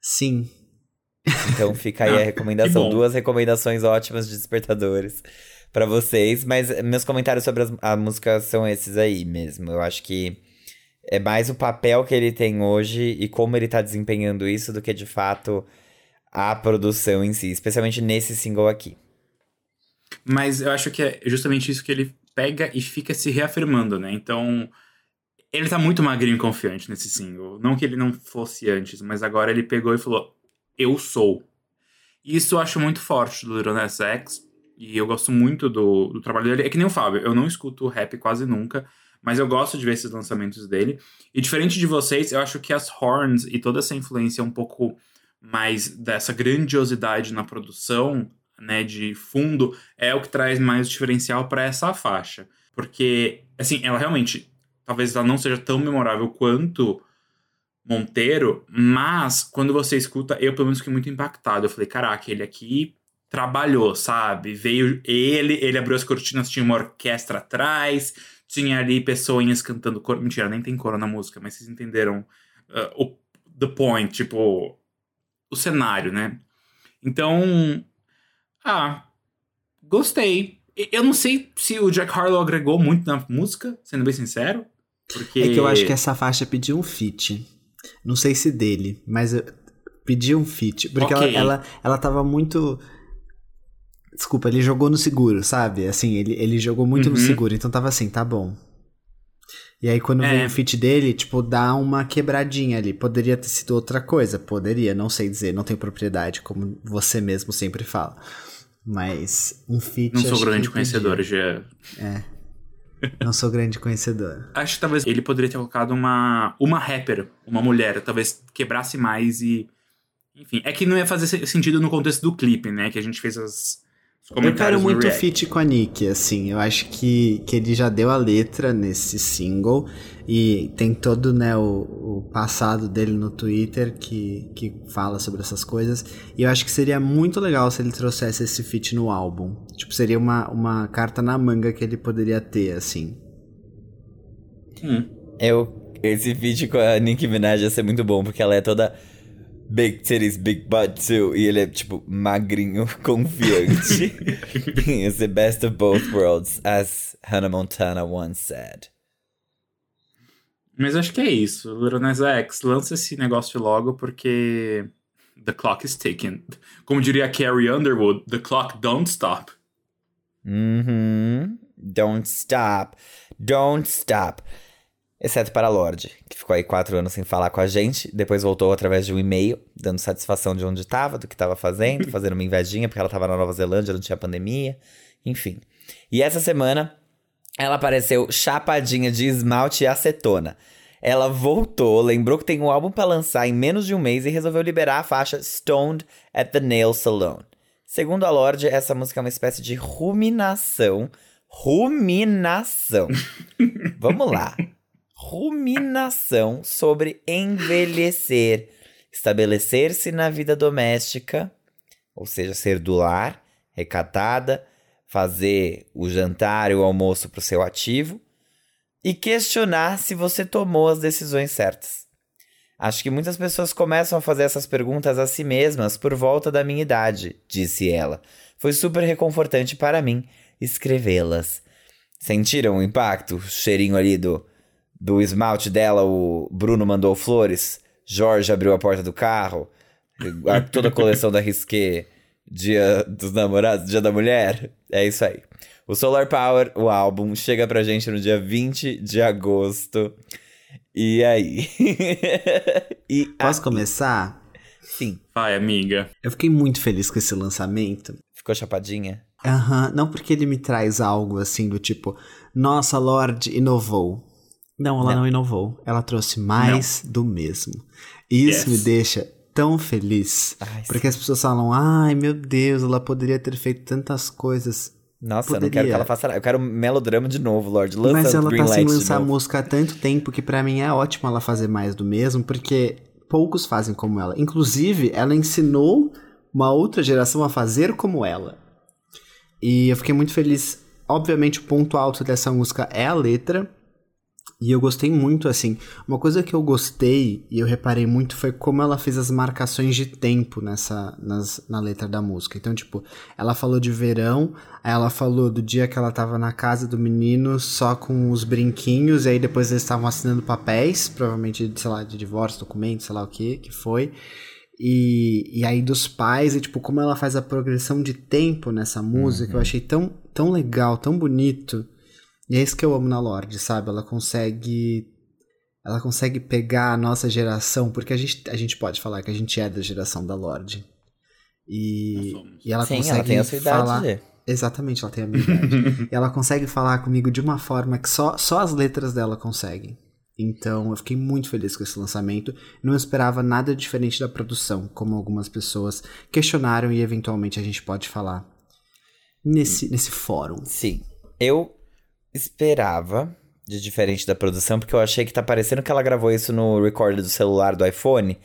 Sim. Então fica aí a recomendação. Duas recomendações ótimas de despertadores para vocês. Mas meus comentários sobre as, a música são esses aí mesmo. Eu acho que é mais o papel que ele tem hoje e como ele tá desempenhando isso do que de fato a produção em si, especialmente nesse single aqui. Mas eu acho que é justamente isso que ele pega e fica se reafirmando, né? Então, ele tá muito magrinho e confiante nesse single. Não que ele não fosse antes, mas agora ele pegou e falou: Eu sou. Isso eu acho muito forte do Nas X. E eu gosto muito do, do trabalho dele. É que nem o Fábio, eu não escuto rap quase nunca, mas eu gosto de ver esses lançamentos dele. E diferente de vocês, eu acho que as horns e toda essa influência um pouco mais dessa grandiosidade na produção, né, de fundo, é o que traz mais diferencial para essa faixa. Porque, assim, ela realmente talvez ela não seja tão memorável quanto Monteiro, mas quando você escuta, eu pelo menos fiquei muito impactado. Eu falei, caraca, ele aqui trabalhou, sabe? Veio ele, ele abriu as cortinas, tinha uma orquestra atrás, tinha ali pessoinhas cantando coro. Mentira, nem tem coro na música, mas vocês entenderam uh, o the point, tipo, o cenário, né? Então, ah, gostei. Eu não sei se o Jack Harlow agregou muito na música, sendo bem sincero. Porque... É que eu acho que essa faixa pediu um feat. Não sei se dele, mas pediu um feat. Porque okay. ela, ela, ela tava muito. Desculpa, ele jogou no seguro, sabe? Assim, ele, ele jogou muito uhum. no seguro, então tava assim, tá bom. E aí quando é. vem o feat dele, tipo, dá uma quebradinha ali. Poderia ter sido outra coisa, poderia, não sei dizer, não tenho propriedade, como você mesmo sempre fala. Mas um feat. Não sou grande conhecedor, já. É. Não sou grande conhecedor. Acho que talvez ele poderia ter colocado uma, uma rapper, uma mulher, talvez quebrasse mais e. Enfim, é que não ia fazer sentido no contexto do clipe, né? Que a gente fez as, eu quero muito feat com a Nick, assim. Eu acho que, que ele já deu a letra nesse single. E tem todo né, o, o passado dele no Twitter que, que fala sobre essas coisas. E eu acho que seria muito legal se ele trouxesse esse feat no álbum. Tipo, seria uma, uma carta na manga que ele poderia ter, assim. Hum. Eu, esse feat com a Nicki Minaj ia ser muito bom, porque ela é toda Big titties, big butt too. E ele é, tipo, magrinho, confiante. It's the best of both worlds, as Hannah Montana once said. Mas acho que é isso. Nas X, lança esse negócio logo porque the clock is ticking. Como diria Carrie Underwood, the clock don't stop. Uhum. Don't stop. Don't stop. Exceto para a Lorde, que ficou aí quatro anos sem falar com a gente, depois voltou através de um e-mail, dando satisfação de onde estava, do que estava fazendo, fazendo uma invejinha, porque ela estava na Nova Zelândia, não tinha pandemia, enfim. E essa semana, ela apareceu chapadinha de esmalte e acetona. Ela voltou, lembrou que tem um álbum para lançar em menos de um mês e resolveu liberar a faixa Stoned at the Nail Salon. Segundo a Lorde, essa música é uma espécie de ruminação. Ruminação. Vamos lá ruminação sobre envelhecer, estabelecer-se na vida doméstica, ou seja, ser do lar, recatada, fazer o jantar e o almoço para o seu ativo e questionar se você tomou as decisões certas. Acho que muitas pessoas começam a fazer essas perguntas a si mesmas por volta da minha idade, disse ela. Foi super reconfortante para mim escrevê-las. Sentiram o impacto? O cheirinho ali do do esmalte dela, o Bruno mandou flores, Jorge abriu a porta do carro, toda a coleção da Risqué, Dia dos Namorados, Dia da Mulher. É isso aí. O Solar Power, o álbum, chega pra gente no dia 20 de agosto. E aí? e Posso começar? Sim. Vai, amiga. Eu fiquei muito feliz com esse lançamento. Ficou chapadinha? Aham, uhum. não porque ele me traz algo assim do tipo, nossa, Lorde inovou. Não, ela não, não inovou. Ela trouxe mais não. do mesmo. E isso yes. me deixa tão feliz. Ai, porque sim. as pessoas falam, ai meu Deus, ela poderia ter feito tantas coisas. Nossa, poderia. eu não quero que ela faça nada. Eu quero melodrama de novo, Lorde. Lança Mas ela Green tá sem lançar música há tanto tempo que para mim é ótimo ela fazer mais do mesmo, porque poucos fazem como ela. Inclusive, ela ensinou uma outra geração a fazer como ela. E eu fiquei muito feliz. Obviamente, o ponto alto dessa música é a letra, e eu gostei muito, assim. Uma coisa que eu gostei e eu reparei muito foi como ela fez as marcações de tempo nessa nas, na letra da música. Então, tipo, ela falou de verão, aí ela falou do dia que ela tava na casa do menino só com os brinquinhos, e aí depois eles estavam assinando papéis, provavelmente, sei lá, de divórcio, documento, sei lá o que, que foi. E, e aí dos pais, e tipo, como ela faz a progressão de tempo nessa música, uhum. eu achei tão, tão legal, tão bonito. E é isso que eu amo na Lorde, sabe? Ela consegue. Ela consegue pegar a nossa geração, porque a gente, a gente pode falar que a gente é da geração da Lorde. E, e ela Sim, consegue ela tem a sua falar. Idade. Exatamente, ela tem a minha idade. e ela consegue falar comigo de uma forma que só, só as letras dela conseguem. Então eu fiquei muito feliz com esse lançamento. Não esperava nada diferente da produção, como algumas pessoas questionaram e eventualmente a gente pode falar nesse, nesse fórum. Sim. Eu esperava de diferente da produção, porque eu achei que tá parecendo que ela gravou isso no recorder do celular do iPhone.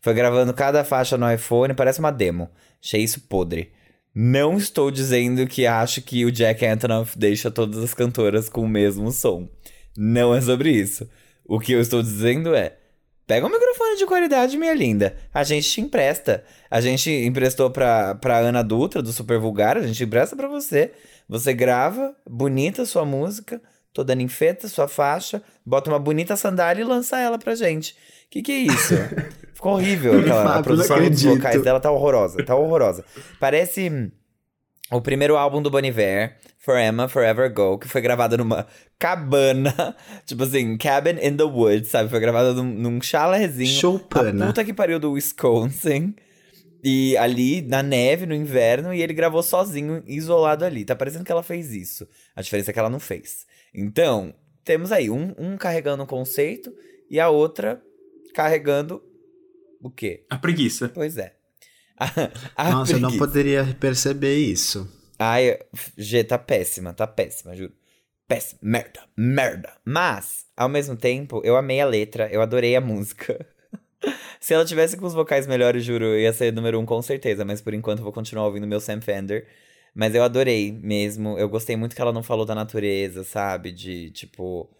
Foi gravando cada faixa no iPhone, parece uma demo. Achei isso podre. Não estou dizendo que acho que o Jack Antonoff deixa todas as cantoras com o mesmo som. Não é sobre isso. O que eu estou dizendo é: pega um microfone de qualidade, minha linda. A gente te empresta. A gente emprestou pra, pra Ana Dutra, do Super Vulgar, a gente empresta pra você. Você grava, bonita sua música, toda ninfeta, sua faixa, bota uma bonita sandália e lança ela pra gente. Que que é isso? Ficou horrível aquela a produção dos vocais dela tá horrorosa, tá horrorosa. Parece o primeiro álbum do Bon Iver, For Emma Forever Go, que foi gravado numa cabana, tipo assim, Cabin in the Woods, sabe? Foi gravado num, num chalézinho. Choupana. Puta que pariu do Wisconsin. E ali, na neve, no inverno, e ele gravou sozinho, isolado ali. Tá parecendo que ela fez isso. A diferença é que ela não fez. Então, temos aí um, um carregando um conceito e a outra carregando o quê? A preguiça. Pois é. A, a Nossa, preguiça. eu não poderia perceber isso. Ai, G, tá péssima, tá péssima, juro. Péssima, merda, merda. Mas, ao mesmo tempo, eu amei a letra, eu adorei a música. Se ela tivesse com os vocais melhores, juro, ia ser número um com certeza. Mas por enquanto vou continuar ouvindo meu Sam Fender. Mas eu adorei mesmo. Eu gostei muito que ela não falou da natureza, sabe? De tipo,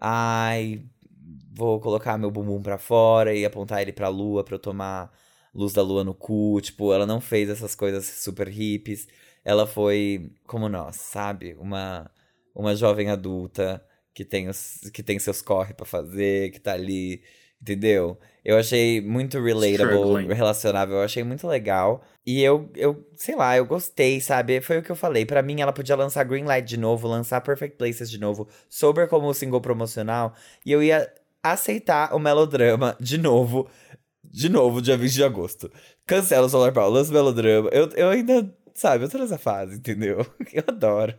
ai, vou colocar meu bumbum pra fora e apontar ele pra lua pra eu tomar luz da lua no cu, tipo, ela não fez essas coisas super hippies. Ela foi como nós, sabe? Uma uma jovem adulta que tem os, que tem seus corre para fazer, que tá ali, entendeu? Eu achei muito relatable, Struggling. relacionável, eu achei muito legal. E eu, eu, sei lá, eu gostei, sabe? Foi o que eu falei. Pra mim, ela podia lançar Greenlight de novo, lançar Perfect Places de novo, Sober como single promocional. E eu ia aceitar o melodrama de novo, de novo, dia 20 de agosto. Cancela o Solar Power, lança o melodrama. Eu, eu ainda, sabe, eu tô nessa fase, entendeu? Eu adoro.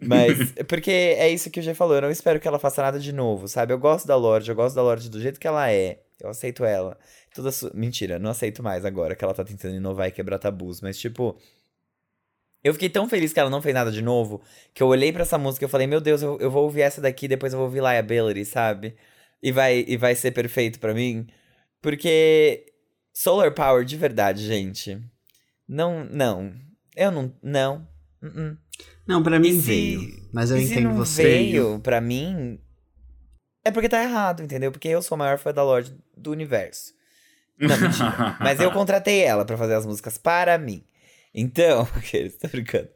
Mas, porque é isso que o G falou, eu não espero que ela faça nada de novo, sabe? Eu gosto da Lorde, eu gosto da Lorde do jeito que ela é. Eu aceito ela. Toda su... Mentira, não aceito mais agora que ela tá tentando inovar e quebrar tabus. Mas, tipo. Eu fiquei tão feliz que ela não fez nada de novo que eu olhei pra essa música e falei, meu Deus, eu, eu vou ouvir essa daqui, depois eu vou ouvir Liability, sabe? E vai, e vai ser perfeito pra mim. Porque Solar Power de verdade, gente. Não, não. Eu não. Não. Uh-uh. Não, pra mim se- veio. Mas eu e se entendo não você. veio pra mim, é porque tá errado, entendeu? Porque eu sou a maior fã da Lorde do universo. Não, mentira. Mas eu contratei ela pra fazer as músicas para mim. Então, tô brincando.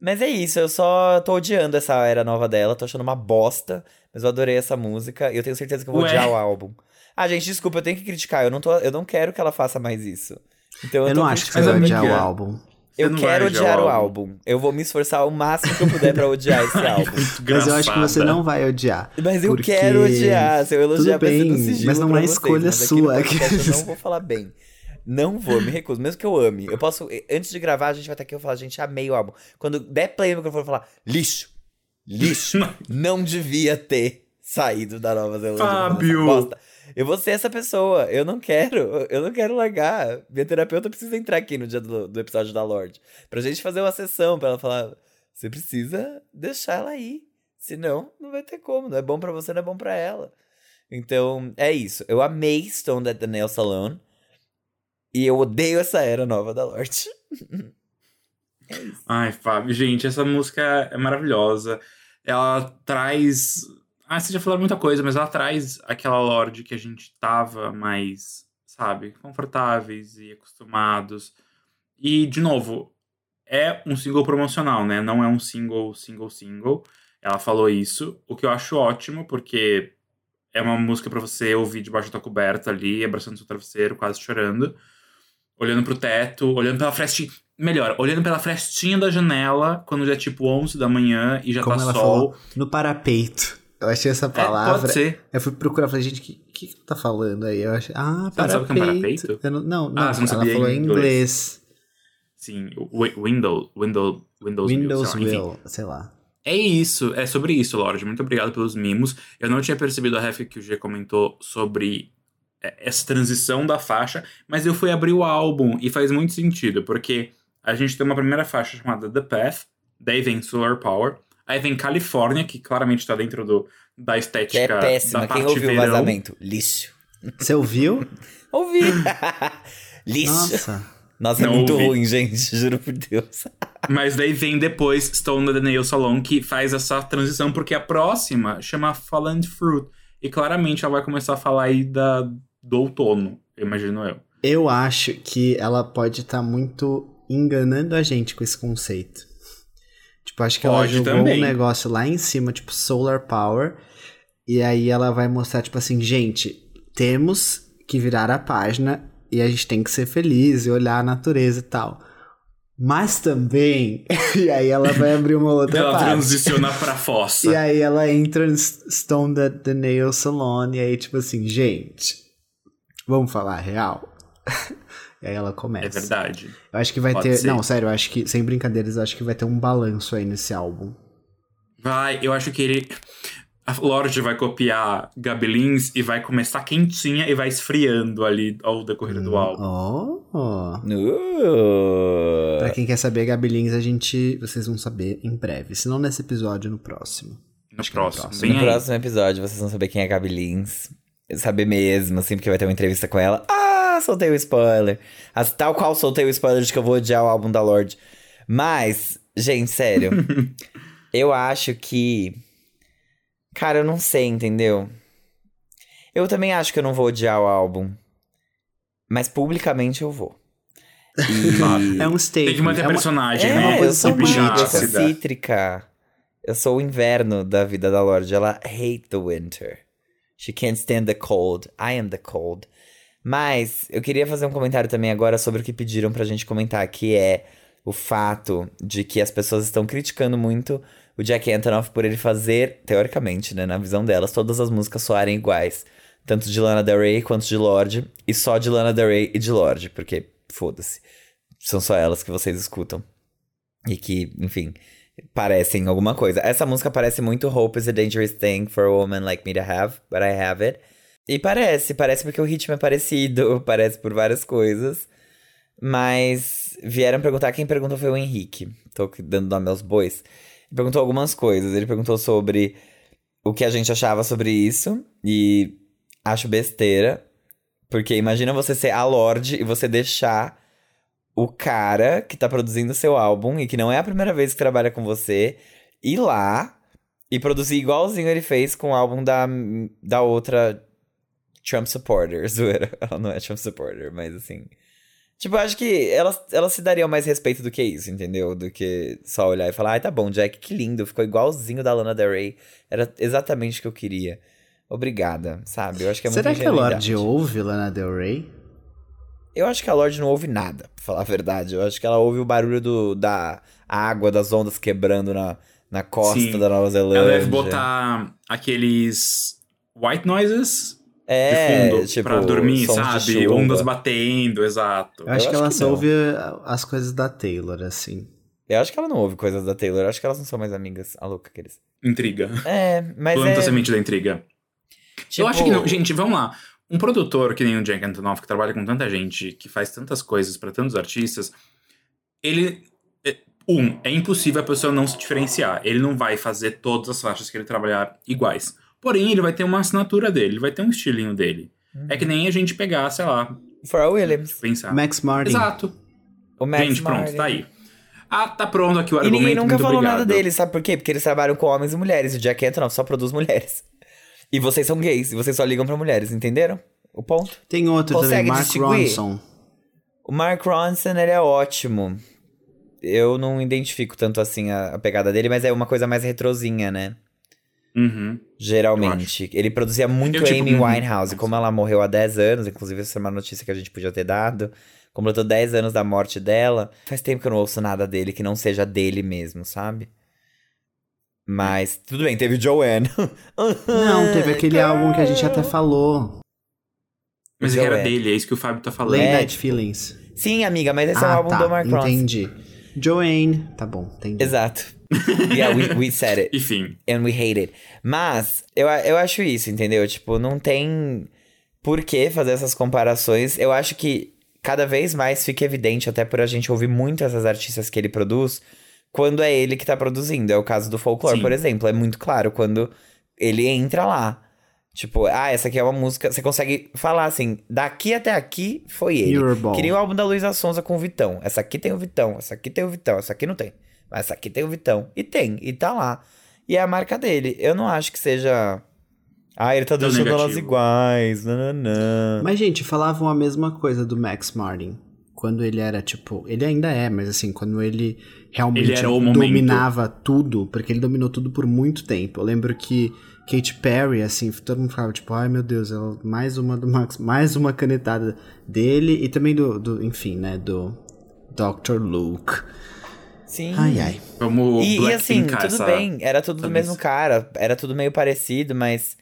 Mas é isso, eu só tô odiando essa era nova dela, tô achando uma bosta, mas eu adorei essa música e eu tenho certeza que eu vou Ué? odiar o álbum. Ah, gente, desculpa, eu tenho que criticar, eu não, tô, eu não quero que ela faça mais isso. Então eu, Eu tô não acho que você vai odiar o amiga, álbum. Você Eu quero odiar o álbum. álbum. Eu vou me esforçar o máximo que eu puder pra odiar esse álbum. Mas eu acho que você não vai odiar. Mas eu Porque- quero odiar. Se eu elogiar Tudo no bem, sigilo mas não é vocês, escolha mas aqui no sua. podcast eu não vou falar bem. Não vou, me recuso. Mesmo que eu ame. Eu posso. Antes de gravar, a gente vai estar aqui e eu falar, gente, amei o álbum. Quando der play no microfone, eu vou falar, lixo. Lixo. não devia ter saído da Nova Zelândia. Fábio. Eu vou ser essa pessoa. Eu não quero. Eu não quero largar. Minha terapeuta precisa entrar aqui no dia do, do episódio da Lorde. Pra gente fazer uma sessão, pra ela falar: você precisa deixar ela aí. Senão, não vai ter como. Não é bom pra você, não é bom pra ela. Então, é isso. Eu amei Stone at the Nail Salon. E eu odeio essa era nova da Lorde. é. Ai, Fábio, gente, essa música é maravilhosa. Ela traz. Ah, vocês já falaram muita coisa, mas ela traz aquela Lorde que a gente tava mais, sabe, confortáveis e acostumados. E, de novo, é um single promocional, né? Não é um single, single, single. Ela falou isso, o que eu acho ótimo, porque é uma música pra você ouvir debaixo da coberta ali, abraçando seu travesseiro, quase chorando, olhando pro teto, olhando pela frestinha. Melhor, olhando pela frestinha da janela, quando já é tipo 11 da manhã e já Como tá ela sol. falou, no parapeito. Eu achei essa É, palavra. pode ser. Eu fui procurar, falei, gente, o que, que tá falando aí? Eu achei, ah, Você não sabe o que é um parapeito. Eu não, não, não, Ah, você não ela falou em inglês. inglês. Sim, Window, Window, Windows, Windows Mil, sei lá. Will, sei lá. É isso, é sobre isso, Lorde. Muito obrigado pelos mimos. Eu não tinha percebido a ref que o G comentou sobre é, essa transição da faixa, mas eu fui abrir o álbum e faz muito sentido, porque a gente tem uma primeira faixa chamada The Path, daí vem Solar Power, aí vem California, que claramente tá dentro do, da Que é estética péssima. da Quem parte ouviu o verão. vazamento? Lixo. Você ouviu? Ouvi. Lixo. Nossa. Nossa, é Não muito ouvi. ruim, gente. Juro por Deus. Mas daí vem depois Stone the Nail Salon, que faz essa transição, porque a próxima chama Fallen Fruit. E claramente ela vai começar a falar aí da, do outono, imagino eu. Eu acho que ela pode estar muito enganando a gente com esse conceito. Tipo, acho que ela Pode jogou também. um negócio lá em cima, tipo Solar Power, e aí ela vai mostrar, tipo assim, gente, temos que virar a página e a gente tem que ser feliz e olhar a natureza e tal. Mas também, e aí ela vai abrir uma outra ela parte. transiciona pra fossa. E aí ela entra no Stone the, the Nail Salon, e aí, tipo assim, gente, vamos falar real? E aí ela começa. É verdade. Eu acho que vai Pode ter. ser. Não, sério, eu acho que, sem brincadeiras, eu acho que vai ter um balanço aí nesse álbum. Vai, eu acho que ele. A Lorde vai copiar Gabelins e vai começar quentinha e vai esfriando ali ao decorrer do álbum. Oh! Uh. Pra quem quer saber, Gabilins, a gente. Vocês vão saber em breve. Se não nesse episódio, no próximo. No Acho que no próximo. próximo. No próximo episódio, vocês vão saber quem é a Gabi Lins. Saber mesmo, assim, porque vai ter uma entrevista com ela. Ah, soltei o spoiler. As- tal qual soltei o spoiler de que eu vou odiar o álbum da Lorde. Mas, gente, sério. eu acho que. Cara, eu não sei, entendeu? Eu também acho que eu não vou odiar o álbum. Mas publicamente eu vou. Claro. É um statement. Tem que manter é a uma- personagem, É, né? eu sou mítica ácida. cítrica. Eu sou o inverno da vida da Lorde. Ela hate the winter. She can't stand the cold. I am the cold. Mas eu queria fazer um comentário também agora sobre o que pediram pra gente comentar, que é o fato de que as pessoas estão criticando muito o Jack Antonoff por ele fazer, teoricamente, né, na visão delas, todas as músicas soarem iguais. Tanto de Lana Del Rey quanto de Lorde. E só de Lana Del Rey e de Lorde, porque foda-se. São só elas que vocês escutam. E que, enfim, parecem alguma coisa. Essa música parece muito Hope is a Dangerous Thing for a Woman Like Me to Have, but I Have It. E parece, parece porque o ritmo é parecido, parece por várias coisas. Mas vieram perguntar, quem perguntou foi o Henrique. Tô dando nome aos bois. Ele perguntou algumas coisas. Ele perguntou sobre o que a gente achava sobre isso. E acho besteira. Porque imagina você ser a Lorde e você deixar o cara que tá produzindo seu álbum e que não é a primeira vez que trabalha com você ir lá e produzir igualzinho ele fez com o álbum da, da outra Trump supporter. Zoeira. Ela não é Trump supporter, mas assim. Tipo, eu acho que elas, elas se dariam mais respeito do que isso, entendeu? Do que só olhar e falar, ai, tá bom, Jack, que lindo, ficou igualzinho da Lana Del Rey. Era exatamente o que eu queria. Obrigada, sabe? Eu acho que é Será muito que a. Lorde ouve Lana Del Rey? Eu acho que a Lorde não ouve nada, pra falar a verdade. Eu acho que ela ouve o barulho do, da água, das ondas quebrando na, na costa Sim. da Nova Zelândia. Ela deve botar aqueles white noises é, de fundo tipo, pra dormir, sabe? Ondas batendo, exato. Eu acho Eu que acho ela que só não. ouve as coisas da Taylor, assim. Eu acho que ela não ouve coisas da Taylor. Eu acho que elas não são mais amigas. A louca aqueles. Intriga. É, mas Planta a é... semente da intriga. Tipo, Eu acho que não. Gente, vamos lá. Um produtor que nem o Jack Antonoff, que trabalha com tanta gente, que faz tantas coisas pra tantos artistas, ele. é- Um, é impossível a pessoa não se diferenciar. Ele não vai fazer todas as faixas que ele trabalhar iguais. Porém, ele vai ter uma assinatura dele, ele vai ter um estilinho dele. É que nem a gente pegar, sei lá, Pharrell Williams. pensar. Max Martin. Exato. O Max gente, pronto, Martin. tá aí. Ah, tá pronto aqui o E argumento. ninguém nunca muito falou obrigado. nada deles, sabe por quê? Porque eles trabalham com homens e mulheres. E o Jack Antonoff só produz mulheres. E vocês são gays, e vocês só ligam pra mulheres, entenderam? O ponto. Tem outro Consegue também, Mark distinguir? Ronson. O Mark Ronson, ele é ótimo. Eu não identifico tanto assim a, a pegada dele, mas é uma coisa mais retrozinha, né? Uhum. Geralmente. Ele produzia muito Eu, tipo, Amy uhum. Winehouse. Como ela morreu há 10 anos, inclusive essa é uma notícia que a gente podia ter dado. Completou 10 anos da morte dela. Faz tempo que eu não ouço nada dele que não seja dele mesmo, sabe? Mas, tudo bem, teve Joanne. Não, teve aquele álbum que a gente até falou. Mas que era Joanne. dele, é isso que o Fábio tá falando. Late É, Night Feelings. Sim, amiga, mas esse é um ah, álbum tá, do Mark Ronson. entendi. Joanne, tá bom, entendi. Exato. yeah, we, we said it. Enfim. And we hate it. Mas, eu, eu acho isso, entendeu? Tipo, não tem por que fazer essas comparações. Eu acho que cada vez mais fica evidente, até por a gente ouvir muito essas artistas que ele produz, quando é ele que tá produzindo. É o caso do folclore, Sim. por exemplo. É muito claro quando ele entra lá. Tipo, ah, essa aqui é uma música. Você consegue falar assim, daqui até aqui foi ele. Mirrorball. Que nem o álbum da Luísa Sonza com o Vitão. Essa aqui tem o Vitão, essa aqui tem o Vitão, essa aqui não tem. Mas essa aqui tem o Vitão. E tem, e tá lá. E é a marca dele. Eu não acho que seja. Ah, ele tá Tão deixando elas iguais. Nananã. Mas, gente, falavam a mesma coisa do Max Martin. Quando ele era, tipo... Ele ainda é, mas assim, quando ele realmente Ele era o momento. dominava tudo, porque ele dominou tudo por muito tempo. Eu lembro que Katy Perry, assim, todo mundo ficava, tipo, ai meu Deus, ela, mais uma do Max, mais uma canetada dele e também do, do enfim, né, do Dr. Luke. Sim. Ai, ai. Vamos E, e assim, tudo essa- bem. Era tudo do mesmo cara. Era tudo meio parecido, mas.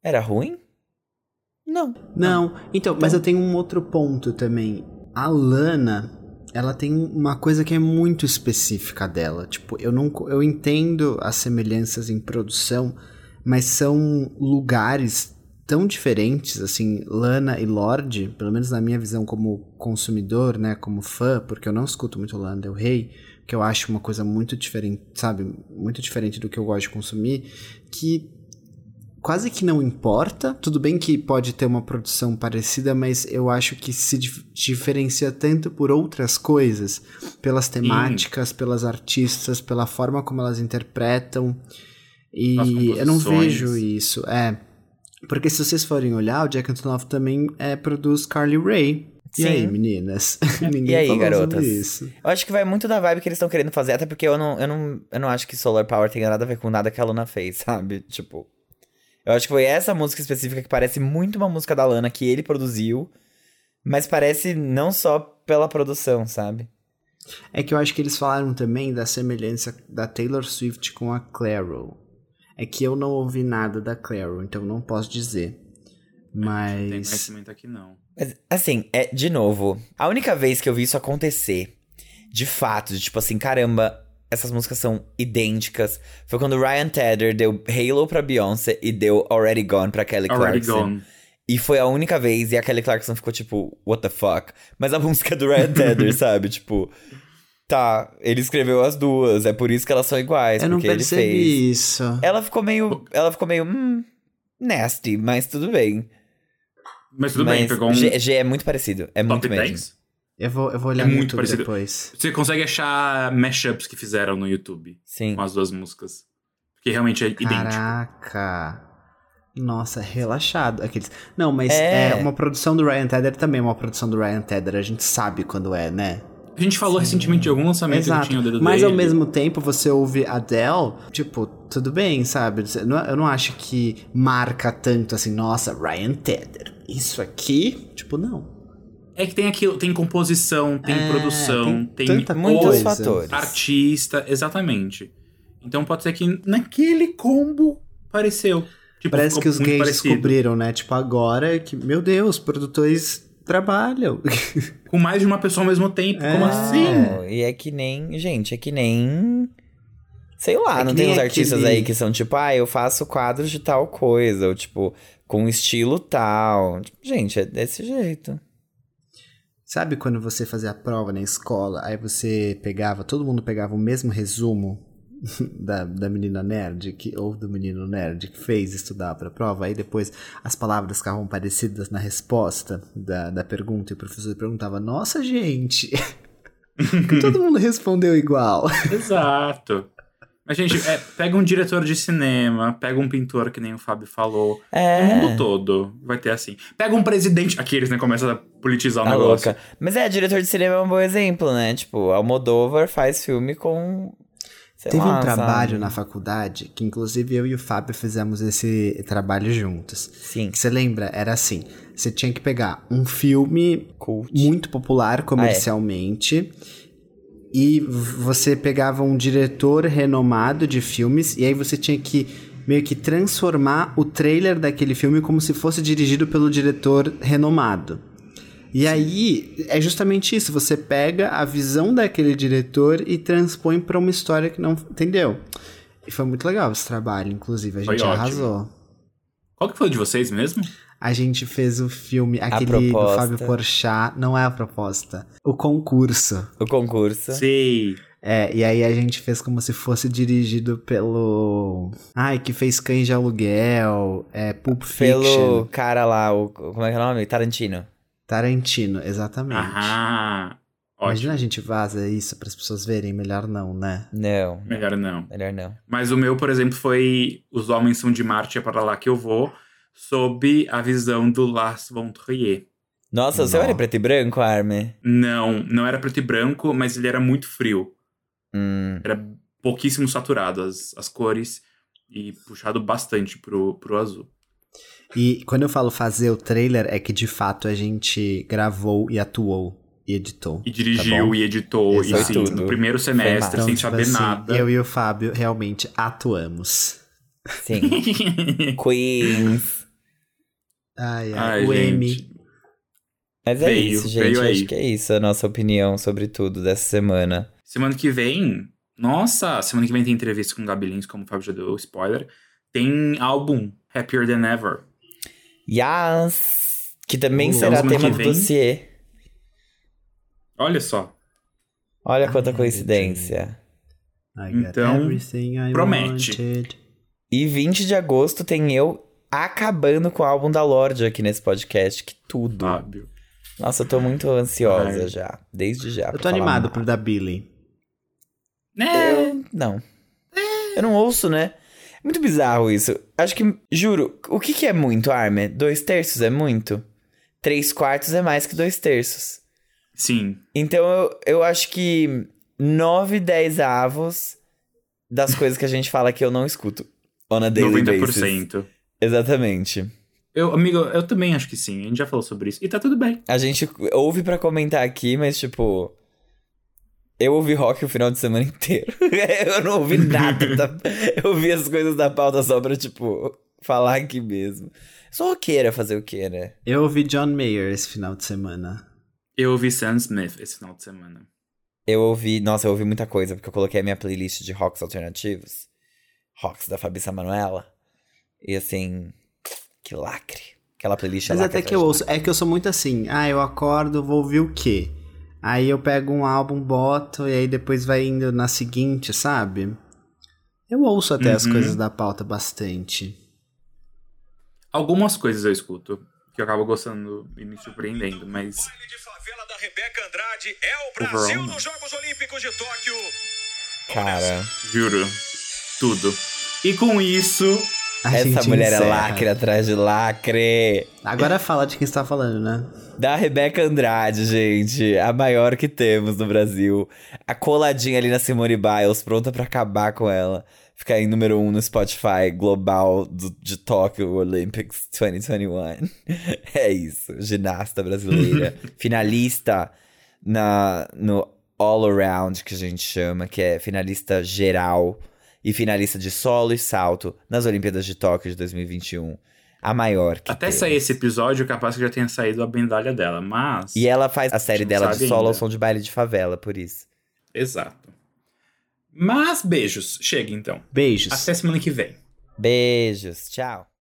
Era ruim? Não. Não, então, mas eu tenho um outro ponto também. A Lana, ela tem uma coisa que é muito específica dela. Tipo, eu não eu entendo as semelhanças em produção, mas são lugares tão diferentes, assim, Lana e Lorde, pelo menos na minha visão como consumidor, né, como fã, porque eu não escuto muito Lana Del Rey, que eu acho uma coisa muito diferente, sabe, muito diferente do que eu gosto de consumir, que quase que não importa. Tudo bem que pode ter uma produção parecida, mas eu acho que se dif- diferencia tanto por outras coisas, pelas temáticas, pelas artistas, pela forma como elas interpretam. E eu não vejo isso. É. Porque se vocês forem olhar, o Jack Antonoff também é, produz Carly Rae. E aí, meninas? Ninguém E aí, garotas? isso. Eu acho que vai muito da vibe que eles estão querendo fazer, até porque eu não, eu, não, eu não acho que Solar Power tenha nada a ver com nada que a Lana fez, sabe? Tipo. Eu acho que foi essa música específica que parece muito uma música da Lana que ele produziu, mas parece não só pela produção, sabe? É que eu acho que eles falaram também da semelhança da Taylor Swift com a Clairo. É que eu não ouvi nada da Clairo, então não posso dizer. Não tem Mas. conhecimento aqui, não. Mas, assim, é, de novo, a única vez que eu vi isso acontecer, de fato, de tipo assim, caramba, essas músicas são idênticas, foi quando o Ryan Tedder deu Halo pra Beyoncé e deu Already Gone pra Kelly Already Clarkson. Gone. E foi a única vez, e a Kelly Clarkson ficou tipo, what the fuck? Mas a música do Ryan Tedder, sabe? Tipo, tá, ele escreveu as duas, é por isso que elas são iguais, Eu não porque ele percebi fez. isso. Ela ficou meio, ela ficou meio, hum, nasty, mas tudo bem. Mas tudo mas bem, pegou um G, G é muito parecido, é muito top mesmo. 10. Eu vou, eu vou olhar É muito YouTube parecido. depois. Você consegue achar mashups que fizeram no YouTube Sim. com as duas músicas. Porque realmente é idêntico. Caraca. Nossa, relaxado. Aqueles... Não, mas É. é. uma produção do Ryan Tedder também é uma produção do Ryan Tedder. A gente sabe quando é, né? A gente falou recentemente de algum lançamento que Exato. tinha o dedo Mas dele. ao mesmo tempo você ouve Adele, tipo, tudo bem, sabe? Eu não acho que marca tanto assim, nossa, Ryan Tedder. Isso aqui, tipo, não. É que tem aquilo, tem composição, tem É, produção, tem tem, tanta Muitos fatores. artista, exatamente. Então pode ser que naquele combo pareceu. Tipo, Parece que os gays parecido. descobriram, né? Tipo, agora que, meu Deus, produtores trabalham. Com mais de uma pessoa ao mesmo tempo. Como É. assim? Não, E é que nem, gente, é que nem. Sei lá, É não tem uns artistas aquele- aí que são tipo, ah, eu faço quadros de tal coisa, ou tipo, com estilo tal. Tipo, Gente, é desse jeito. Sabe quando você fazia a prova na escola, aí você pegava, todo mundo pegava o mesmo resumo da, da menina nerd, que, ou do menino nerd que fez estudar pra prova, aí depois as palavras ficavam parecidas na resposta da, da pergunta, e o professor perguntava, nossa gente, que todo mundo respondeu igual. Exato. Mas, gente, é, pega um diretor de cinema, pega um pintor, que nem o Fábio falou. O É. mundo todo vai ter assim. Pega um presidente. Aqui eles, né, começam a politizar o Tá negócio. louca. Mas é, diretor de cinema é um bom exemplo, né? Tipo, Almodóvar faz filme com. Sei Teve lá, um trabalho sabe? na faculdade, que inclusive eu e o Fábio fizemos esse trabalho juntos. Sim, Que você lembra? Era assim: você tinha que pegar um filme cult. muito popular comercialmente. E você pegava um diretor renomado de filmes, e aí você tinha que meio que transformar o trailer daquele filme como se fosse dirigido pelo diretor renomado. E aí é justamente isso, você pega a visão daquele diretor e transpõe pra uma história que não, entendeu? E foi muito legal esse trabalho, inclusive, a Foi gente ótimo. arrasou. Qual que foi o de vocês mesmo? A gente fez o filme, aquele do. Fábio Porchat, não é a proposta, o concurso. O concurso. Sei. É, e aí a gente fez como se fosse dirigido pelo... Ai, que fez Cães de Aluguel, é, Pulp Fiction, Pelo cara lá, o. Como é que é o nome? Tarantino. Tarantino, exatamente. Aham. Ótimo. Imagina a gente vaza isso para as pessoas verem, melhor não, né? Não. Melhor não. Melhor não. Mas o meu, por exemplo, foi Os Homens São de Marte, é para lá que eu vou, sob a visão do Lars von Trier. Nossa, o seu era preto e branco, Arme? Não, não era preto e branco, mas ele era muito frio. Hum. Era pouquíssimo saturado as, as cores e puxado bastante pro, pro azul. E quando eu falo fazer o trailer, é que de fato a gente gravou e atuou e editou. E Tá dirigiu bom. e editou, e Exato. assim, Tudo. no primeiro semestre, massa. sem tipo saber assim, nada. Eu e o Fábio realmente atuamos. Sim. Queens. Ai, ai, Ai, o. M. Mas é Veio, isso, gente. aí. Acho que é isso a nossa opinião sobre tudo dessa semana. Semana que vem, nossa, semana que vem tem entrevista com o Gabi Lins, como o Fábio já deu spoiler. Tem álbum Happier Than Ever. Yas! Que também Uh, será tema do dossiê. Olha só, Olha quanta coincidência. I got Então, promete. wanted. E 20 de agosto tem eu acabando com o álbum da Lorde aqui nesse podcast. Que tudo. Fábio. Nossa, eu tô muito ansiosa Ai. já. Desde já. Eu tô animado mal. pro da Billy. É, Eu não. Eu não ouço, né? Muito bizarro isso. Acho que, juro, o que, que é muito, Armin? Dois terços é muito? três quartos é mais que dois terços. Sim. Então eu, eu acho que 9, 10 avos das coisas que a gente fala que eu não escuto. On a daily 90%. basis. Exatamente. Eu, amigo, eu também acho que sim. A gente já falou sobre isso. E tá tudo bem. A gente ouve pra comentar aqui, mas tipo. Eu ouvi rock o final de semana inteiro. eu não ouvi nada. da- Eu ouvi as coisas da pauta só pra, tipo, falar aqui mesmo. Sou roqueira fazer o quê, né? Eu ouvi John Mayer esse final de semana. Eu ouvi Sam Smith esse final de semana. Eu ouvi. Nossa, eu ouvi muita coisa, porque eu coloquei a minha playlist de rocks alternativos. Rocks da Fabi Manuela. E assim. Que lacre. Aquela playlist é Mas lacre até que eu ouço. É que eu sou muito assim. Ah, eu acordo, vou ouvir o quê? Aí eu pego um álbum, boto, e aí depois vai indo na seguinte, sabe? Eu ouço até as Uhum. coisas da pauta bastante. Algumas coisas eu escuto, que eu acabo gostando e me surpreendendo, mas baile de favela da Rebeca Andrade é o Brasil nos Jogos Olímpicos de Tóquio. Cara, juro, tudo. E com isso, A essa mulher é encerra. lacre atrás de lacre. Agora fala de quem você tá falando, né? Da Rebeca Andrade, gente. A maior que temos no Brasil. A coladinha ali na Simone Biles, pronta pra acabar com ela. Ficar em número um no Spotify global do, de Tóquio Olympics 2021. É isso. Ginasta brasileira. finalista na, no All Around, que a gente chama, que é finalista geral. E finalista de solo e salto nas Olimpíadas de Tóquio de 2021. A maior que até temos. sair esse episódio, capaz que já tenha saído a medalha dela, mas... E ela faz a série dela de solo ao ainda. som de baile de favela, por isso. Exato. Mas beijos, chega então. Beijos. Até semana que vem. Beijos, tchau.